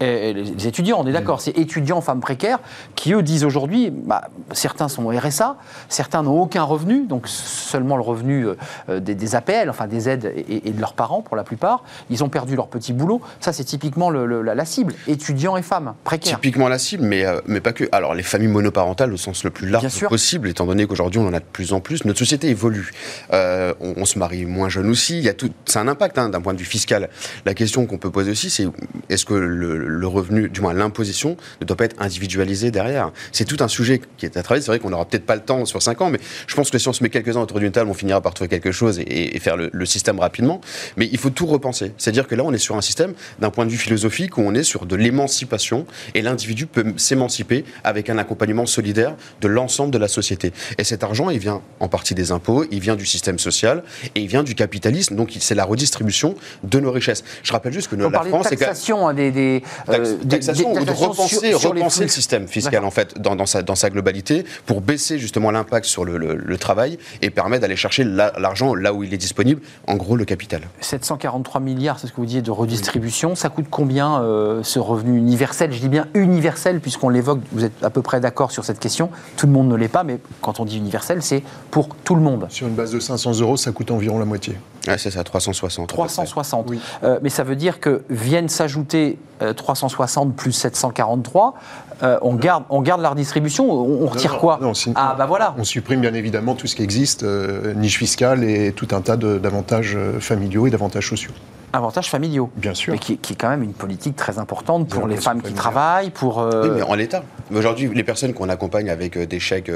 [SPEAKER 1] Les, les, étudiants, on est d'accord, c'est étudiants, femmes précaires, qui eux disent aujourd'hui, bah, certains sont RSA, certains n'ont aucun revenu, donc seulement le revenu euh, des, APL, enfin des aides et, de leurs parents pour la plupart. Ils ont perdu leur petit boulot. Ça, c'est typiquement la, cible, étudiants et femmes précaires.
[SPEAKER 5] Typiquement la cible, mais, euh, mais pas que. Alors, les familles monoparentales au sens le plus large possible, étant donné qu'aujourd'hui, on en a de plus en plus. Notre société évolue. Euh, on, se marie moins jeune aussi. Il y a tout. C'est un impact hein, d'un point de vue fiscal. La question qu'on peut poser aussi, c'est est-ce que le, revenu, du moins l'imposition, ne doit pas être individualisé derrière? C'est tout un sujet qui est à travailler. C'est vrai qu'on n'aura peut-être pas le temps sur 5 ans, mais je pense que si on se met quelques-uns autour d'une table, on finira par trouver quelque chose et, faire le, système rapidement. Mais il faut tout repenser. C'est-à-dire que là, on est sur un système, d'un point de vue philosophique, où on est sur de l'émancipation et l'individu peut s'émanciper avec un accompagnement solidaire de l'ensemble de la société. Et cet argent, il vient en partie des impôts, il vient du système social et il vient du capitalisme. Donc, c'est la redistribution de nos richesses. Je rappelle juste que la France
[SPEAKER 1] est taxation, des, des,
[SPEAKER 5] euh, taxation, ou de repenser, repenser le système fiscal en fait dans, dans, sa, dans sa globalité pour baisser justement l'impact sur le, le, travail et permettre d'aller chercher l'argent là où il est disponible, en gros le capital.
[SPEAKER 1] 743 milliards, c'est ce que vous disiez, de redistribution. Ça coûte combien euh, ce revenu universel? Je dis bien universel puisqu'on l'évoque, vous êtes à peu près d'accord sur cette question. Tout le monde ne l'est pas, mais quand on dit universel, c'est pour tout le monde.
[SPEAKER 6] Sur une base de 500 euros, ça coûte environ la moitié.
[SPEAKER 5] C'est ça, 360.
[SPEAKER 1] 360. Oui. Euh, mais ça veut dire que viennent s'ajouter 360 euh, plus 743, euh, on, garde, on garde la redistribution, on, retire quoi
[SPEAKER 6] Ah bah voilà. On supprime bien évidemment tout ce qui existe, euh, niche fiscale et tout un tas d'avantages familiaux et d'avantages sociaux
[SPEAKER 1] avantages familiaux.
[SPEAKER 6] Bien sûr.
[SPEAKER 1] Mais qui, est quand même une politique très importante pour les femmes qui travaillent, pour...
[SPEAKER 5] Oui, mais en l'état. Aujourd'hui, les personnes qu'on accompagne avec des chèques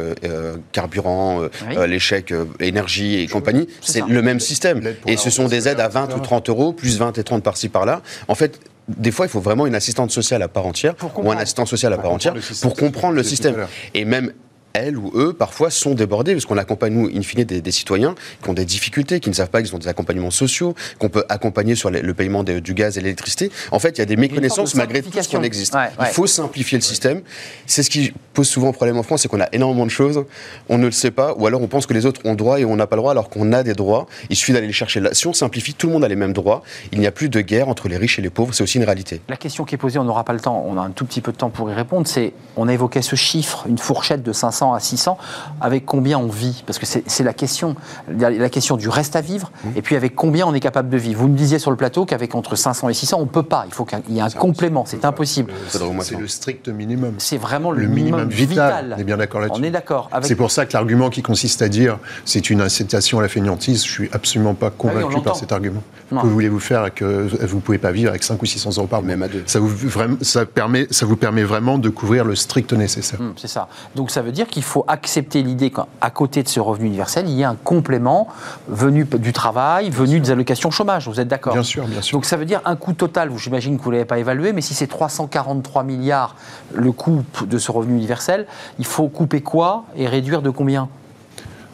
[SPEAKER 5] carburant, les chèques énergie et compagnie, c'est le même système. Et ce sont des aides à 20 ou 30 euros, plus 20 et 30 par-ci par-là. En fait, des fois, il faut vraiment une assistante sociale à part entière ou un assistant social à part entière pour comprendre le système. Et même elles ou eux, parfois, sont débordés, parce qu'on accompagne, nous, in fine, des, citoyens qui ont des difficultés, qui ne savent pas qu'ils ont des accompagnements sociaux, qu'on peut accompagner sur le paiement du gaz et l'électricité. En fait, il y a des méconnaissances malgré tout ce qu'on existe. Il faut simplifier le système. C'est ce qui pose souvent problème en France, c'est qu'on a énormément de choses, on ne le sait pas, ou alors on pense que les autres ont droit et on n'a pas le droit, alors qu'on a des droits. Il suffit d'aller les chercher. Là. Si on simplifie, tout le monde a les mêmes droits. Il n'y a plus de guerre entre les riches et les pauvres. C'est aussi une réalité.
[SPEAKER 1] La question qui est posée, on n'aura pas le temps, on a un tout petit peu de temps pour y répondre, c'est, on a évoqué ce chiffre, une fourchette de 500 à 600 avec combien on vit? Parce que c'est la question, la question du reste à vivre, mmh. et puis avec combien on est capable de vivre. Vous me disiez sur le plateau qu'avec entre 500 et 600, on ne peut pas. Il faut qu'il y ait un complément, c'est impossible.
[SPEAKER 6] C'est le strict minimum.
[SPEAKER 1] C'est vraiment le, minimum, vital.
[SPEAKER 6] On est bien d'accord là-dessus.
[SPEAKER 1] On est d'accord.
[SPEAKER 6] C'est pour ça que l'argument qui consiste à dire c'est une incitation à la fainéantise, je suis absolument pas ah convaincu par cet argument. Que voulez-vous faire que vous ne pouvez pas vivre avec 5 ou 600 euros par mois
[SPEAKER 5] Même à deux.
[SPEAKER 6] Ça vous, ça, permet, ça vous permet vraiment de couvrir le strict nécessaire.
[SPEAKER 1] Hum, c'est ça. Donc ça veut dire qu'il faut accepter l'idée qu'à côté de ce revenu universel, il y ait un complément venu du travail, venu des allocations chômage. Vous êtes d'accord?
[SPEAKER 6] Bien sûr, bien sûr.
[SPEAKER 1] Donc ça veut dire un coût total, j'imagine que vous ne l'avez pas évalué, mais si c'est 343 milliards le coût de ce revenu universel, il faut couper quoi et réduire de combien?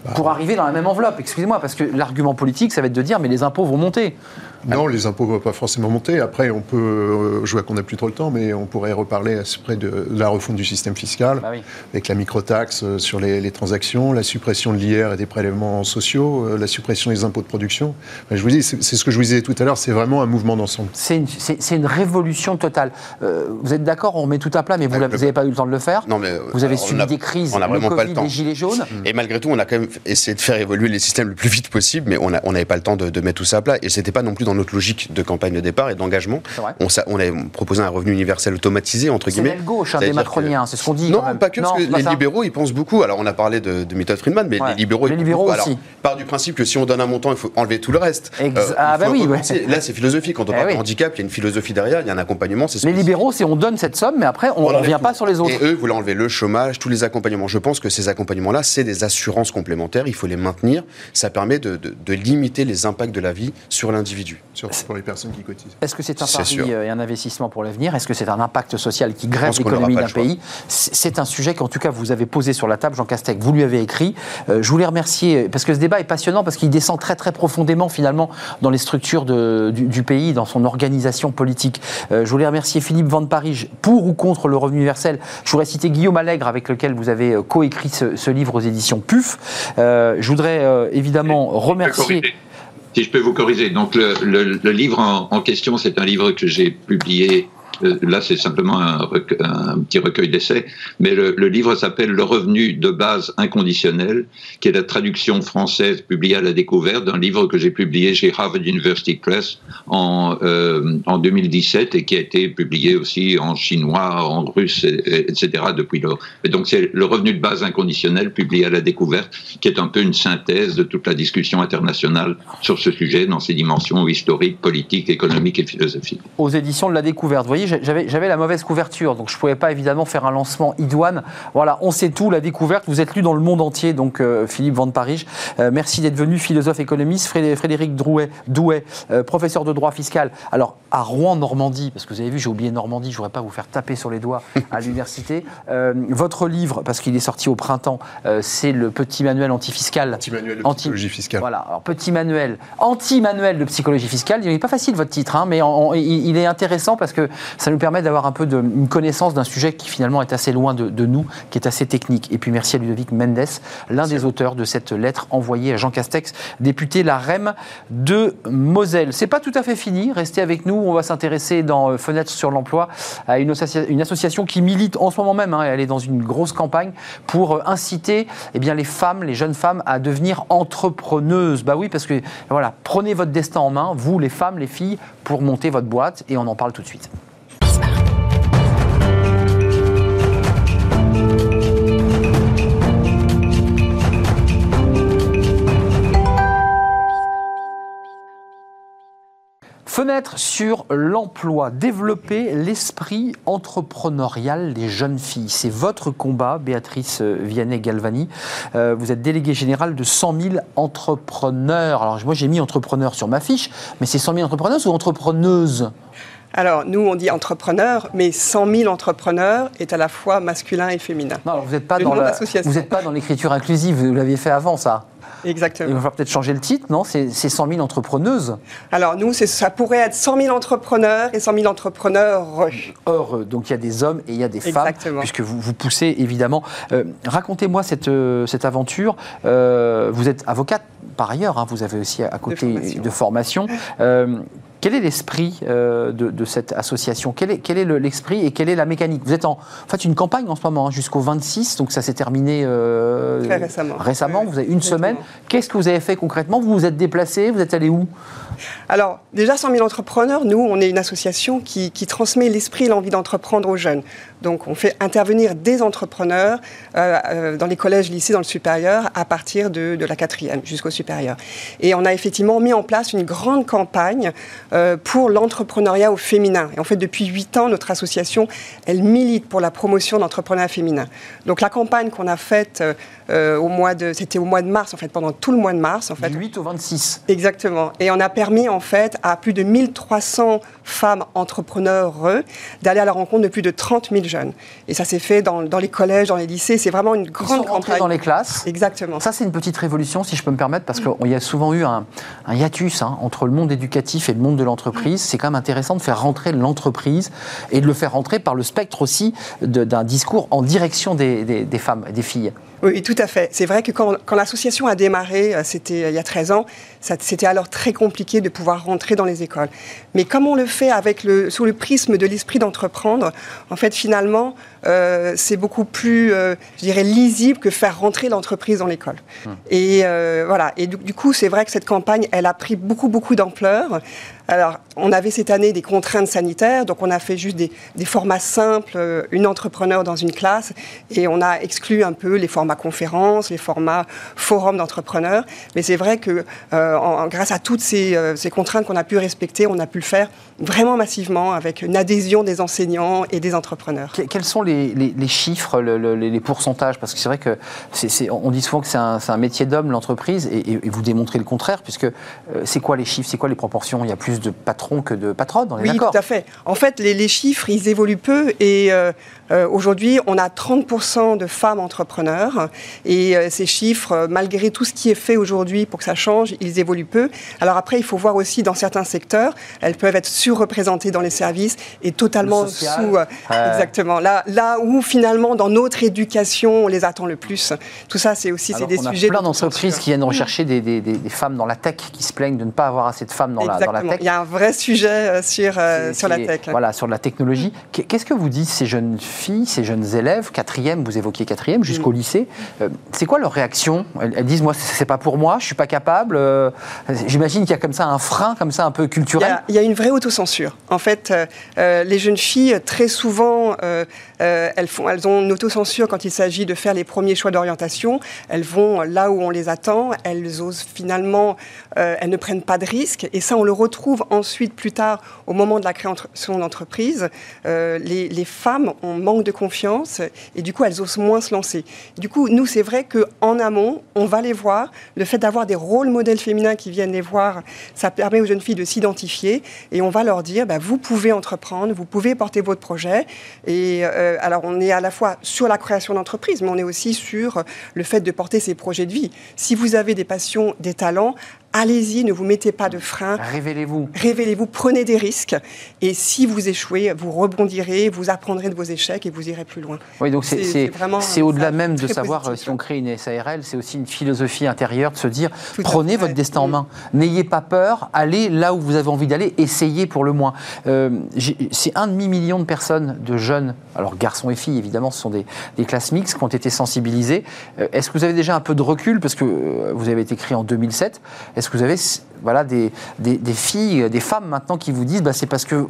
[SPEAKER 1] Bah, pour arriver dans la même enveloppe, excusez-moi, parce que l'argument politique, ça va être de dire, mais les impôts vont monter.
[SPEAKER 6] Non, les impôts ne vont pas forcément monter. Après, on peut, euh, je vois qu'on n'a plus trop le temps, mais on pourrait reparler après de, la refonte du système fiscal, bah avec la microtaxe euh, sur les, transactions, la suppression de l'IR et des prélèvements sociaux, euh, la suppression des impôts de production. je vous dis, c'est ce que je vous disais tout à l'heure, c'est vraiment un mouvement d'ensemble.
[SPEAKER 1] C'est une, une, révolution totale. vous êtes d'accord, on met tout à plat, mais vous n'avez pas eu le temps de le faire.
[SPEAKER 5] Non, mais
[SPEAKER 1] vous avez subi des crises,
[SPEAKER 5] on n'a vraiment pas le temps.
[SPEAKER 1] les gilets jaunes.
[SPEAKER 5] Et malgré tout, on a quand même essayé de faire évoluer les systèmes le plus vite possible, mais on n'avait pas le temps de, de, mettre tout ça à plat. Et c'était pas non plus dans notre logique de campagne de départ et d'engagement. On, on, a proposé un revenu universel automatisé, entre guillemets.
[SPEAKER 1] C'est l'aile gauche hein, des macroniens, c'est ce qu'on dit.
[SPEAKER 5] Non, pas que, parce que les libéraux, ils pensent beaucoup. Alors, on a parlé de, de Milton Friedman, mais les libéraux,
[SPEAKER 1] les libéraux aussi. Alors,
[SPEAKER 5] part du principe que si on donne un montant, il faut enlever tout le reste.
[SPEAKER 1] Euh, ah, bah oui.
[SPEAKER 5] Là, c'est philosophique. Quand on eh parle de handicap, il y a une philosophie derrière, il y a un accompagnement.
[SPEAKER 1] Les libéraux, c'est on donne cette somme, mais après, on ne revient pas sur les autres.
[SPEAKER 5] Et eux voulaient enlever le chômage, tous les accompagnements. Je pense que ces accompagnements-là, c'est des assurances complémentaires. Il faut les maintenir. Ça permet de, limiter les impacts de la vie sur l'individu.
[SPEAKER 6] Surtout pour les personnes qui cotisent.
[SPEAKER 1] Est-ce que c'est un pari euh, et un investissement pour l'avenir? Est-ce que c'est un impact social qui grève l'économie d'un pays? C'est un sujet qu'en tout cas vous avez posé sur la table, Jean Castex. Vous lui avez écrit. Euh, je voulais remercier parce que ce débat est passionnant parce qu'il descend très très profondément finalement dans les structures de, du, pays, dans son organisation politique. Euh, je voulais remercier Philippe Van Paris pour ou contre le revenu universel. Je voudrais citer Guillaume Allègre avec lequel vous avez coécrit ce, ce livre aux éditions PUF. je voudrais évidemment remercier.
[SPEAKER 7] Si je peux vous corriger, donc le, livre en question, c'est un livre que j'ai publié là, c'est simplement un, petit recueil d'essais, mais le, livre s'appelle Le revenu de base inconditionnel, qui est la traduction française publiée à la découverte d'un livre que j'ai publié chez Harvard University Press en, euh, en 2017 et qui a été publié aussi en chinois, en russe, etc. depuis lors. Et donc, c'est Le revenu de base inconditionnel publié à la découverte, qui est un peu une synthèse de toute la discussion internationale sur ce sujet dans ses dimensions historiques, politiques, économiques et philosophiques.
[SPEAKER 1] Aux éditions de la découverte, vous j'avais la mauvaise couverture, donc je ne pouvais pas évidemment faire un lancement idoine. Voilà, on sait tout, la découverte, vous êtes lu dans le monde entier, donc euh, Philippe Van Paris. Euh, merci d'être venu, philosophe économiste. Frédéric Drouet, Douet, euh, professeur de droit fiscal. Alors, à Rouen, Normandie, parce que vous avez vu, j'ai oublié Normandie, je ne voudrais pas vous faire taper sur les doigts à l'université. votre livre, parce qu'il est sorti au printemps, c'est le petit manuel antifiscal.
[SPEAKER 6] Petit manuel de psychologie fiscale.
[SPEAKER 1] Voilà, alors petit manuel, anti-manuel de psychologie fiscale. Il n'est pas facile votre titre, hein, mais il, il, est intéressant parce que ça nous permet d'avoir un peu de, une connaissance d'un sujet qui finalement est assez loin de, nous, qui est assez technique. Et puis merci à Ludovic Mendes, l'un des auteurs de cette lettre envoyée à Jean Castex, député la REM de Moselle. C'est pas tout à fait fini, restez avec nous, on va s'intéresser dans euh, Fenêtre sur l'emploi à une, une, association qui milite en ce moment même, hein, elle est dans une grosse campagne pour euh, inciter eh bien, les femmes, les jeunes femmes à devenir entrepreneuses. Bah oui, parce que voilà, prenez votre destin en main, vous les femmes, les filles, pour monter votre boîte et on en parle tout de suite. Fenêtre sur l'emploi, développer l'esprit entrepreneurial des jeunes filles. C'est votre combat, Béatrice Vianney-Galvani. Euh, vous êtes déléguée générale de 100 000 entrepreneurs. Alors moi j'ai mis entrepreneurs sur ma fiche, mais c'est 100 000 entrepreneurs ou entrepreneuses?
[SPEAKER 8] Alors, nous, on dit entrepreneurs, mais 100 000 entrepreneurs est à la fois masculin et féminin.
[SPEAKER 1] Non, vous n'êtes pas, dans l'écriture inclusive, vous l'aviez fait avant, ça
[SPEAKER 8] Exactement.
[SPEAKER 1] Il va peut-être changer le titre, non? C'est 100 000 entrepreneuses
[SPEAKER 8] Alors, nous, ça pourrait être 100 000 entrepreneurs et 100 000 entrepreneurs
[SPEAKER 1] heureux. Donc, il y a des hommes et il y a des femmes, puisque vous, vous poussez évidemment. Euh, racontez-moi cette, euh, cette aventure. Euh, vous êtes avocate par ailleurs, hein, vous avez aussi à côté de formation. De formation. Quel est l'esprit euh, de, cette association? Quel est, quel est l'esprit et quelle est la mécanique? Vous êtes en, fait une campagne en ce moment, hein, jusqu'au 26, donc ça s'est terminé
[SPEAKER 8] euh, Très récemment.
[SPEAKER 1] Récemment, vous avez une semaine. Qu'est-ce que vous avez fait concrètement? Vous vous êtes déplacé Vous êtes allé où?
[SPEAKER 8] Alors, déjà, 100 000 entrepreneurs, nous, on est une association qui, transmet l'esprit et l'envie d'entreprendre aux jeunes. Donc, on fait intervenir des entrepreneurs euh, euh, dans les collèges, lycées, dans le supérieur, à partir de, la quatrième jusqu'au supérieur. Et on a effectivement mis en place une grande campagne euh, pour l'entrepreneuriat au féminin. Et en fait, depuis huit ans, notre association, elle milite pour la promotion d'entrepreneuriat féminin. Donc, la campagne qu'on a faite au mois de, c'était au mois de mars, en fait, pendant tout le mois de mars. En fait.
[SPEAKER 1] Du 8 au 26.
[SPEAKER 8] Exactement. Et on a permis, en fait, à plus de 1300 femmes entrepreneurs d'aller à la rencontre de plus de 30 000 jeunes. Et ça s'est fait dans, dans, les collèges, dans les lycées. C'est vraiment une grande
[SPEAKER 1] Ils sont dans les classes.
[SPEAKER 8] Exactement.
[SPEAKER 1] Ça, c'est une petite révolution, si je peux me permettre, parce qu'il y a souvent eu un, hiatus hein, entre le monde éducatif et le monde de l'entreprise. C'est quand même intéressant de faire rentrer l'entreprise et de le faire rentrer par le spectre aussi d'un discours en direction des, des femmes et des filles.
[SPEAKER 8] Oui, tout à fait. C'est vrai que quand, quand l'association a démarré, euh, c'était euh, il y a 13 ans, c'était alors très compliqué de pouvoir rentrer dans les écoles. Mais comme on le fait avec le, sous le prisme de l'esprit d'entreprendre, en fait, finalement, euh, c'est beaucoup plus, je dirais, lisible que faire rentrer l'entreprise dans l'école. Hum. Et voilà. Et du, coup, c'est vrai que cette campagne, elle a pris beaucoup, beaucoup d'ampleur. Alors, on avait cette année des contraintes sanitaires, donc on a fait juste des, formats simples, une entrepreneur dans une classe, et on a exclu un peu les formats conférences, les formats forums d'entrepreneurs. Mais c'est vrai que euh, grâce à toutes euh, ces, contraintes qu'on a pu respecter, on a pu le faire vraiment massivement avec une adhésion des enseignants et des entrepreneurs.
[SPEAKER 1] quels sont les, chiffres, les, pourcentages? Parce que c'est vrai que on dit souvent que c'est un, métier d'homme, l'entreprise, et, vous démontrez le contraire, puisque euh, c'est quoi les chiffres, c'est quoi les proportions? Il y a plus de patrons que de patronnes, on
[SPEAKER 8] est Oui, tout à fait. En fait, les, chiffres, ils évoluent peu, et aujourd'hui, on a 30% de femmes entrepreneurs et euh, ces chiffres, euh, malgré tout ce qui est fait aujourd'hui pour que ça change, ils évoluent peu. Alors après, il faut voir aussi dans certains secteurs, elles peuvent être surreprésentées dans les services et totalement sous. Euh, exactement. Là, là où finalement, dans notre éducation, on les attend le plus. Tout ça, c'est aussi des
[SPEAKER 1] on
[SPEAKER 8] sujets.
[SPEAKER 1] A plein d'entreprises qui viennent rechercher des, des, des, femmes dans la tech qui se plaignent de ne pas avoir assez de femmes dans, la, dans la, tech.
[SPEAKER 8] Il y a un vrai sujet sur, sur la tech.
[SPEAKER 1] Voilà, sur la technologie. Qu'est-ce que vous dites ces jeunes filles, ces jeunes élèves, quatrième, vous évoquiez quatrième, jusqu'au mm. lycée euh, c'est quoi leur réaction? Elles, disent moi c'est pas pour moi, je suis pas capable. Euh, j'imagine qu'il y a comme ça un frein comme ça un peu culturel.
[SPEAKER 8] Il y a, une vraie autocensure. En fait, euh, les jeunes filles très souvent elles font, elles ont une autocensure quand il s'agit de faire les premiers choix d'orientation. Elles vont là où on les attend. Elles osent finalement, elles ne prennent pas de risques. Et ça, on le retrouve ensuite plus tard au moment de la création d'entreprise. Les, les femmes ont manque de confiance et du coup elles osent moins se lancer. Du coup nous, c'est vrai qu'en amont, on va les voir. Le fait d'avoir des rôles modèles féminins qui viennent les voir, ça permet aux jeunes filles de s'identifier et on va leur dire, bah, vous pouvez entreprendre, vous pouvez porter votre projet. Et euh, alors, on est à la fois sur la création d'entreprise, mais on est aussi sur le fait de porter ses projets de vie. Si vous avez des passions, des talents, allez-y, ne vous mettez pas de frein.
[SPEAKER 1] Révélez-vous.
[SPEAKER 8] Révélez-vous, prenez des risques. Et si vous échouez, vous rebondirez, vous apprendrez de vos échecs et vous irez plus loin.
[SPEAKER 1] Oui, donc c'est au-delà même de savoir euh, si on crée une SARL, c'est aussi une philosophie intérieure de se dire prenez votre destin en main. N'ayez pas peur, allez là où vous avez envie d'aller, essayez pour le moins. Euh, c'est un demi-million de personnes, de jeunes, alors garçons et filles évidemment, ce sont des, classes mixtes qui ont été sensibilisées. Euh, est-ce que vous avez déjà un peu de recul, parce que vous avez été créé en 2007 est-ce que vous avez voilà, des, filles, des femmes maintenant qui vous disent bah, c'est parce que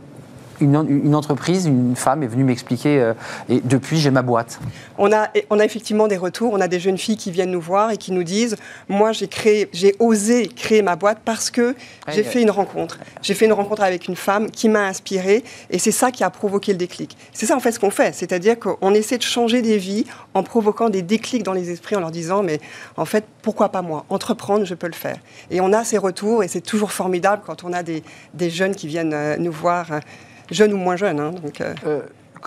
[SPEAKER 1] une, entreprise, une femme est venue m'expliquer euh, et depuis j'ai ma boîte.
[SPEAKER 8] On a, on a effectivement des retours. On a des jeunes filles qui viennent nous voir et qui nous disent moi j'ai créé, j'ai osé créer ma boîte parce que j'ai fait une rencontre. J'ai fait une rencontre avec une femme qui m'a inspirée et c'est ça qui a provoqué le déclic. C'est ça en fait ce qu'on fait, c'est-à-dire qu'on essaie de changer des vies en provoquant des déclics dans les esprits en leur disant mais en fait pourquoi pas moi? Entreprendre je peux le faire. Et on a ces retours et c'est toujours formidable quand on a des, des jeunes qui viennent euh, nous voir jeunes ou moins jeunes. Hein, donc, euh. Euh,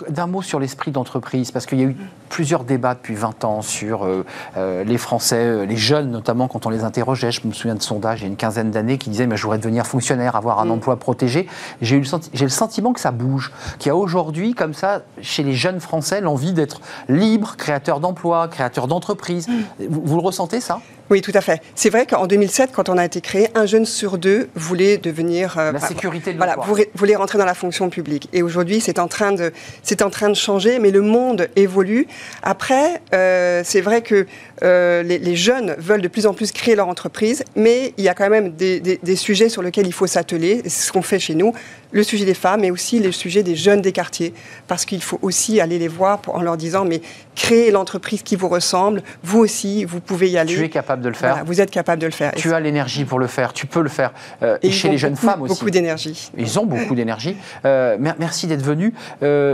[SPEAKER 1] d'un mot sur l'esprit d'entreprise, parce qu'il y a eu plusieurs débats depuis 20 ans sur euh, euh, les Français, euh, les jeunes notamment, quand on les interrogeait. Je me souviens de sondages il y a une quinzaine d'années qui disaient mais je voudrais devenir fonctionnaire, avoir un mm. emploi protégé. J'ai le, le sentiment que ça bouge, qu'il y a aujourd'hui, comme ça, chez les jeunes Français, l'envie d'être libre, créateur d'emplois, créateur d'entreprises. Mm. Vous, le ressentez, ça?
[SPEAKER 8] Oui, tout à fait. C'est vrai qu'en 2007, quand on a été créé, un jeune sur deux voulait devenir...
[SPEAKER 1] la sécurité de
[SPEAKER 8] Voilà, voulait rentrer dans la fonction publique. Et aujourd'hui, c'est en, train de, en train de changer, mais le monde évolue. Après, euh, c'est vrai que euh, les, jeunes veulent de plus en plus créer leur entreprise, mais il y a quand même des, sujets sur lesquels il faut s'atteler. C'est ce qu'on fait chez nous. Le sujet des femmes, mais aussi le sujet des jeunes des quartiers, parce qu'il faut aussi aller les voir en leur disant, mais créez l'entreprise qui vous ressemble, vous aussi, vous pouvez y aller.
[SPEAKER 1] Tu es capable de le faire.
[SPEAKER 8] vous êtes capable de le faire.
[SPEAKER 1] Tu as l'énergie pour le faire, tu peux le faire. Euh, et, chez les jeunes femmes aussi.
[SPEAKER 8] Beaucoup d'énergie.
[SPEAKER 1] Ils ont beaucoup d'énergie. merci d'être venu.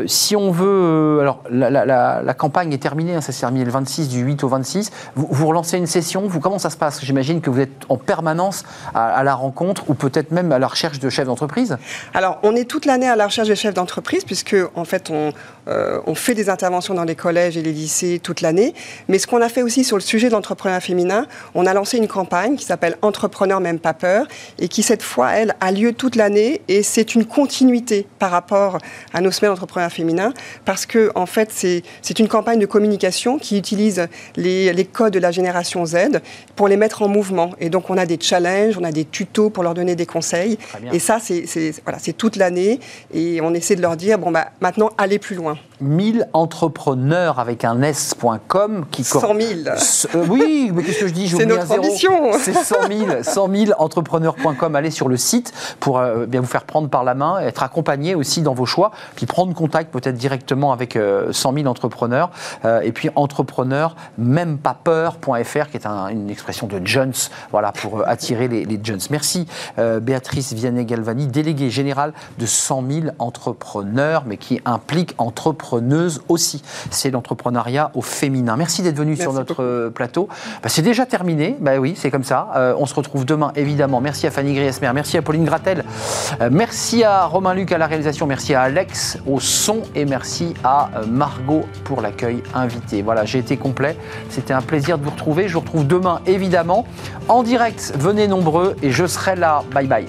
[SPEAKER 1] si on veut, alors la, campagne est terminée, hein, ça s'est terminé le 26 du 8 au 26. Vous, relancez une session, vous, comment ça se passe? J'imagine que vous êtes en permanence à, la rencontre ou peut-être même à la recherche de chefs d'entreprise
[SPEAKER 8] Alors, on est toute l'année à la recherche de chefs d'entreprise, puisque en fait, on, euh, on fait des interventions dans les collèges et les lycées toute l'année. Mais ce qu'on a fait aussi sur le sujet de l'entrepreneuriat féminin, on a lancé une campagne qui s'appelle Entrepreneur même pas peur et qui cette fois, elle, a lieu toute l'année et c'est une continuité par rapport à nos semaines d'entrepreneuriat féminin parce que en fait, c'est une campagne de communication qui utilise les codes de la génération Z pour les mettre en mouvement. Et donc, on a des challenges, on a des tutos pour leur donner des conseils. Et ça, c'est voilà, toute l'année et on essaie de leur dire, bon, bah, maintenant, allez plus loin.
[SPEAKER 1] 1000 entrepreneurs avec un S.com
[SPEAKER 8] qui 100 000
[SPEAKER 1] euh, Oui, mais qu'est-ce que je dis
[SPEAKER 8] C'est notre ambition
[SPEAKER 1] C'est 100 000, 100 000 entrepreneurs.com. Allez sur le site pour euh, bien vous faire prendre par la main, être accompagné aussi dans vos choix, puis prendre contact peut-être directement avec 100 euh, 000 entrepreneurs. et puis entrepreneur, même pas peur.fr, qui est une expression de Jones, voilà, pour attirer les, les Jones. Merci Béatrice Vianney-Galvani, déléguée générale de 100 000 entrepreneurs, mais qui implique entrepreneurs aussi. C'est l'entrepreneuriat au féminin. Merci d'être venu sur notre euh, plateau. Bah, c'est déjà terminé. Bah oui, c'est comme ça. Euh, on se retrouve demain, évidemment. Merci à Fanny Griesmer. Merci à Pauline Gratel. Euh, merci à Romain Luc à la réalisation. Merci à Alex au son. Et merci à Margot pour l'accueil invité. Voilà, j'ai été complet. C'était un plaisir de vous retrouver. Je vous retrouve demain, évidemment. En direct, venez nombreux et je serai là. Bye bye.